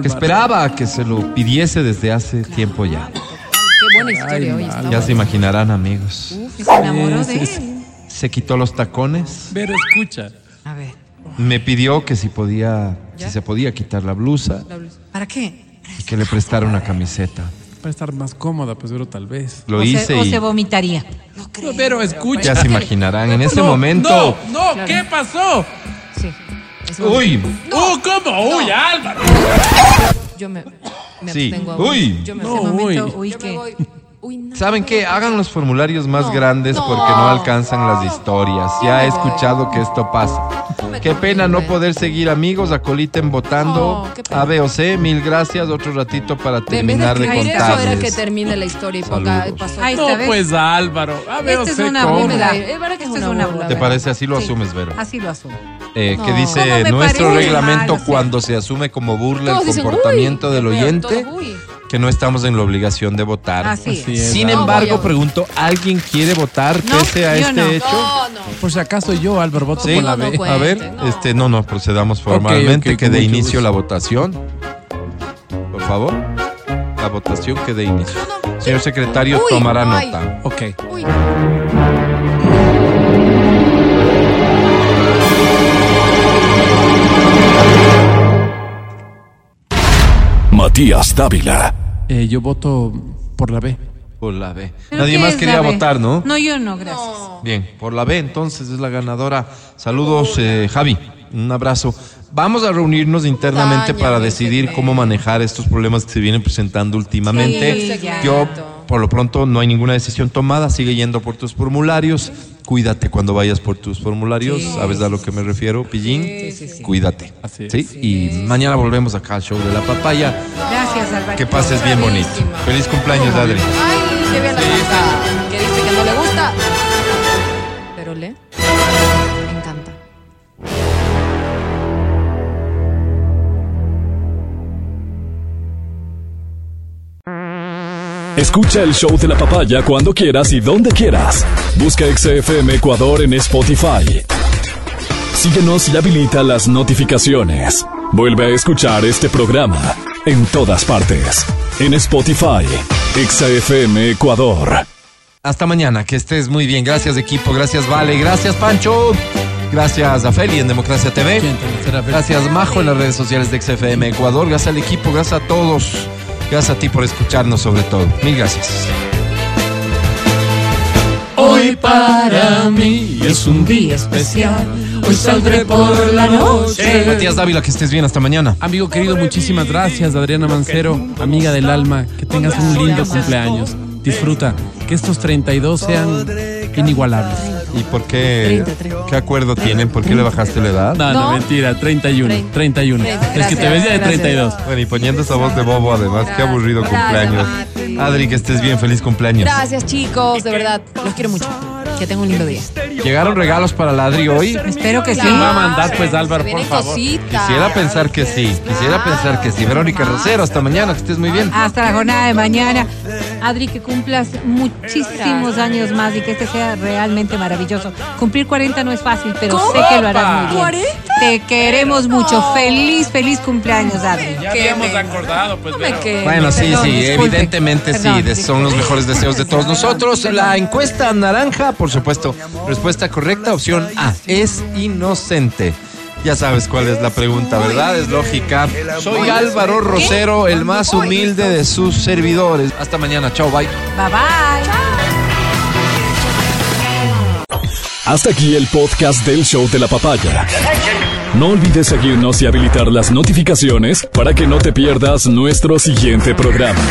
que esperaba que se lo pidiese desde hace tiempo ya. Qué buena historia hoy. está. Ya se imaginarán, amigos. Se enamoró de él. Se quitó los tacones. Pero escucha. A ver, Me pidió que si podía, si se podía quitar la blusa ¿para qué? y que le prestara una camiseta. Para estar más cómoda, pues, pero tal vez. Lo o hice se, o y se vomitaría. No, pero escucha. ya se imaginarán. En ese No, momento. No, no, ¿qué pasó? Uy, ¡Uh, cómo! ¡Uy, Álvaro! Yo me, me Sí. abstengo. Uy. Yo me No, abstengo. uy. Uy, Yo me ¿qué? voy. Uy, no. ¿saben qué? Hagan los formularios más No, grandes no. porque no alcanzan las historias. Ya he escuchado que esto pasa. Qué pena no poder seguir amigos, acoliten votando. Pena. A, B o C, mil gracias. Otro ratito para vez de terminar de escribir eso era que contarles. termine la historia y ponga pasó. Ahí No, está, pues, Álvaro. A ver, Esta es sé una cómo. burla. Es verdad que es Esta una es una burla. burla. ¿Te parece? Así lo Sí. asumes, Vero. Así lo asumo. Eh, No. que dice ¿Cómo me nuestro parece reglamento? O cuando se asume como burla Todos el dicen, comportamiento uy, del oyente. Que no estamos en la obligación de votar. Así es. Así es, Sin embargo, No voy a- pregunto, ¿alguien quiere votar No, pese a yo este no. hecho? No, no. Por si acaso yo, Álvaro, voto Sí. por la No, no B. A ver, no. este, no, no, procedamos formalmente, ok, que con dé mucho inicio gusto. la votación. Por favor, la votación que dé inicio. Señor secretario, Uy, tomará ay. nota. Ok. Uy. Matías Dávila. Eh, yo voto por la B. Por la B. ¿Pero Nadie más es quería la B? votar, ¿no? No, yo no, gracias. Bien, por la B entonces es la ganadora. Saludos, eh, Javi. Un abrazo. Vamos a reunirnos internamente Daña para decidir cómo manejar estos problemas que se vienen presentando últimamente. Sí, ya. Yo, por lo pronto, no hay ninguna decisión tomada. Sigue yendo por tus formularios. Cuídate cuando vayas por tus formularios. ¿Sabes a lo que me refiero, Pillín? Cuídate. Así es. ¿Sí? Y mañana volvemos acá al show de la papaya. Gracias, Álvaro. Que pases bien bonito. Feliz cumpleaños, Adri. Ay, qué bien la. Que dice que no le gusta. Pero le Escucha el show de la papaya cuando quieras y donde quieras. Busca XFM Ecuador en Spotify. Síguenos y habilita las notificaciones. Vuelve a escuchar este programa en todas partes. En Spotify, XFM Ecuador. Hasta mañana, que estés muy bien. Gracias equipo, gracias Vale, gracias Pancho, gracias a Feli en Democracia TV, gracias Majo en las redes sociales de XFM Ecuador, gracias al equipo, gracias a todos, gracias a ti por escucharnos sobre todo. Mil gracias. Hoy para mí es un día especial. Hoy saldré por la noche. Matías Dávila, que estés bien, hasta mañana. Amigo querido, muchísimas gracias, Adriana Mancero, amiga del alma. Que tengas un lindo cumpleaños. Disfruta. Que estos 32 sean inigualables. ¿Y por qué? 30, 30. ¿Qué acuerdo tienen? ¿Por qué le bajaste la edad? No, no, No. mentira, 31. 31. Es que te Gracias, ves ya de gracias. 32. Bueno, y poniendo esa voz de bobo además, qué aburrido Gracias, cumpleaños. Mati. Adri, que estés bien, feliz cumpleaños. Gracias, chicos. De verdad, los quiero mucho. Que tengan un lindo día. ¿Llegaron regalos para la Adri hoy? Espero que sí. ¿Quién va a mandar, pues, Álvaro, por favor? cositas. Quisiera pensar que sí, quisiera pensar que sí. Verónica Rosero, hasta mañana, que estés muy bien. Hasta la jornada de mañana. Adri, que cumplas muchísimos años más y que este sea realmente maravilloso. Cumplir 40 no es fácil, pero ¿Cómo? sé que lo harás muy bien. ¿40? Te queremos mucho. Feliz, feliz cumpleaños, Adri. Ya habíamos me- acordado, pues. No. Bueno, sí, Perdón, sí, disculpe. evidentemente sí, son los mejores deseos de todos nosotros. La encuesta naranja, por supuesto, respuesta correcta, opción A, es inocente. Ya sabes cuál es la pregunta, ¿verdad? Es lógica. Soy Álvaro Rosero, el más humilde de sus servidores. Hasta mañana, chao, bye. Bye bye. Hasta aquí el podcast del show de la papaya. No olvides seguirnos y habilitar las notificaciones para que no te pierdas nuestro siguiente programa.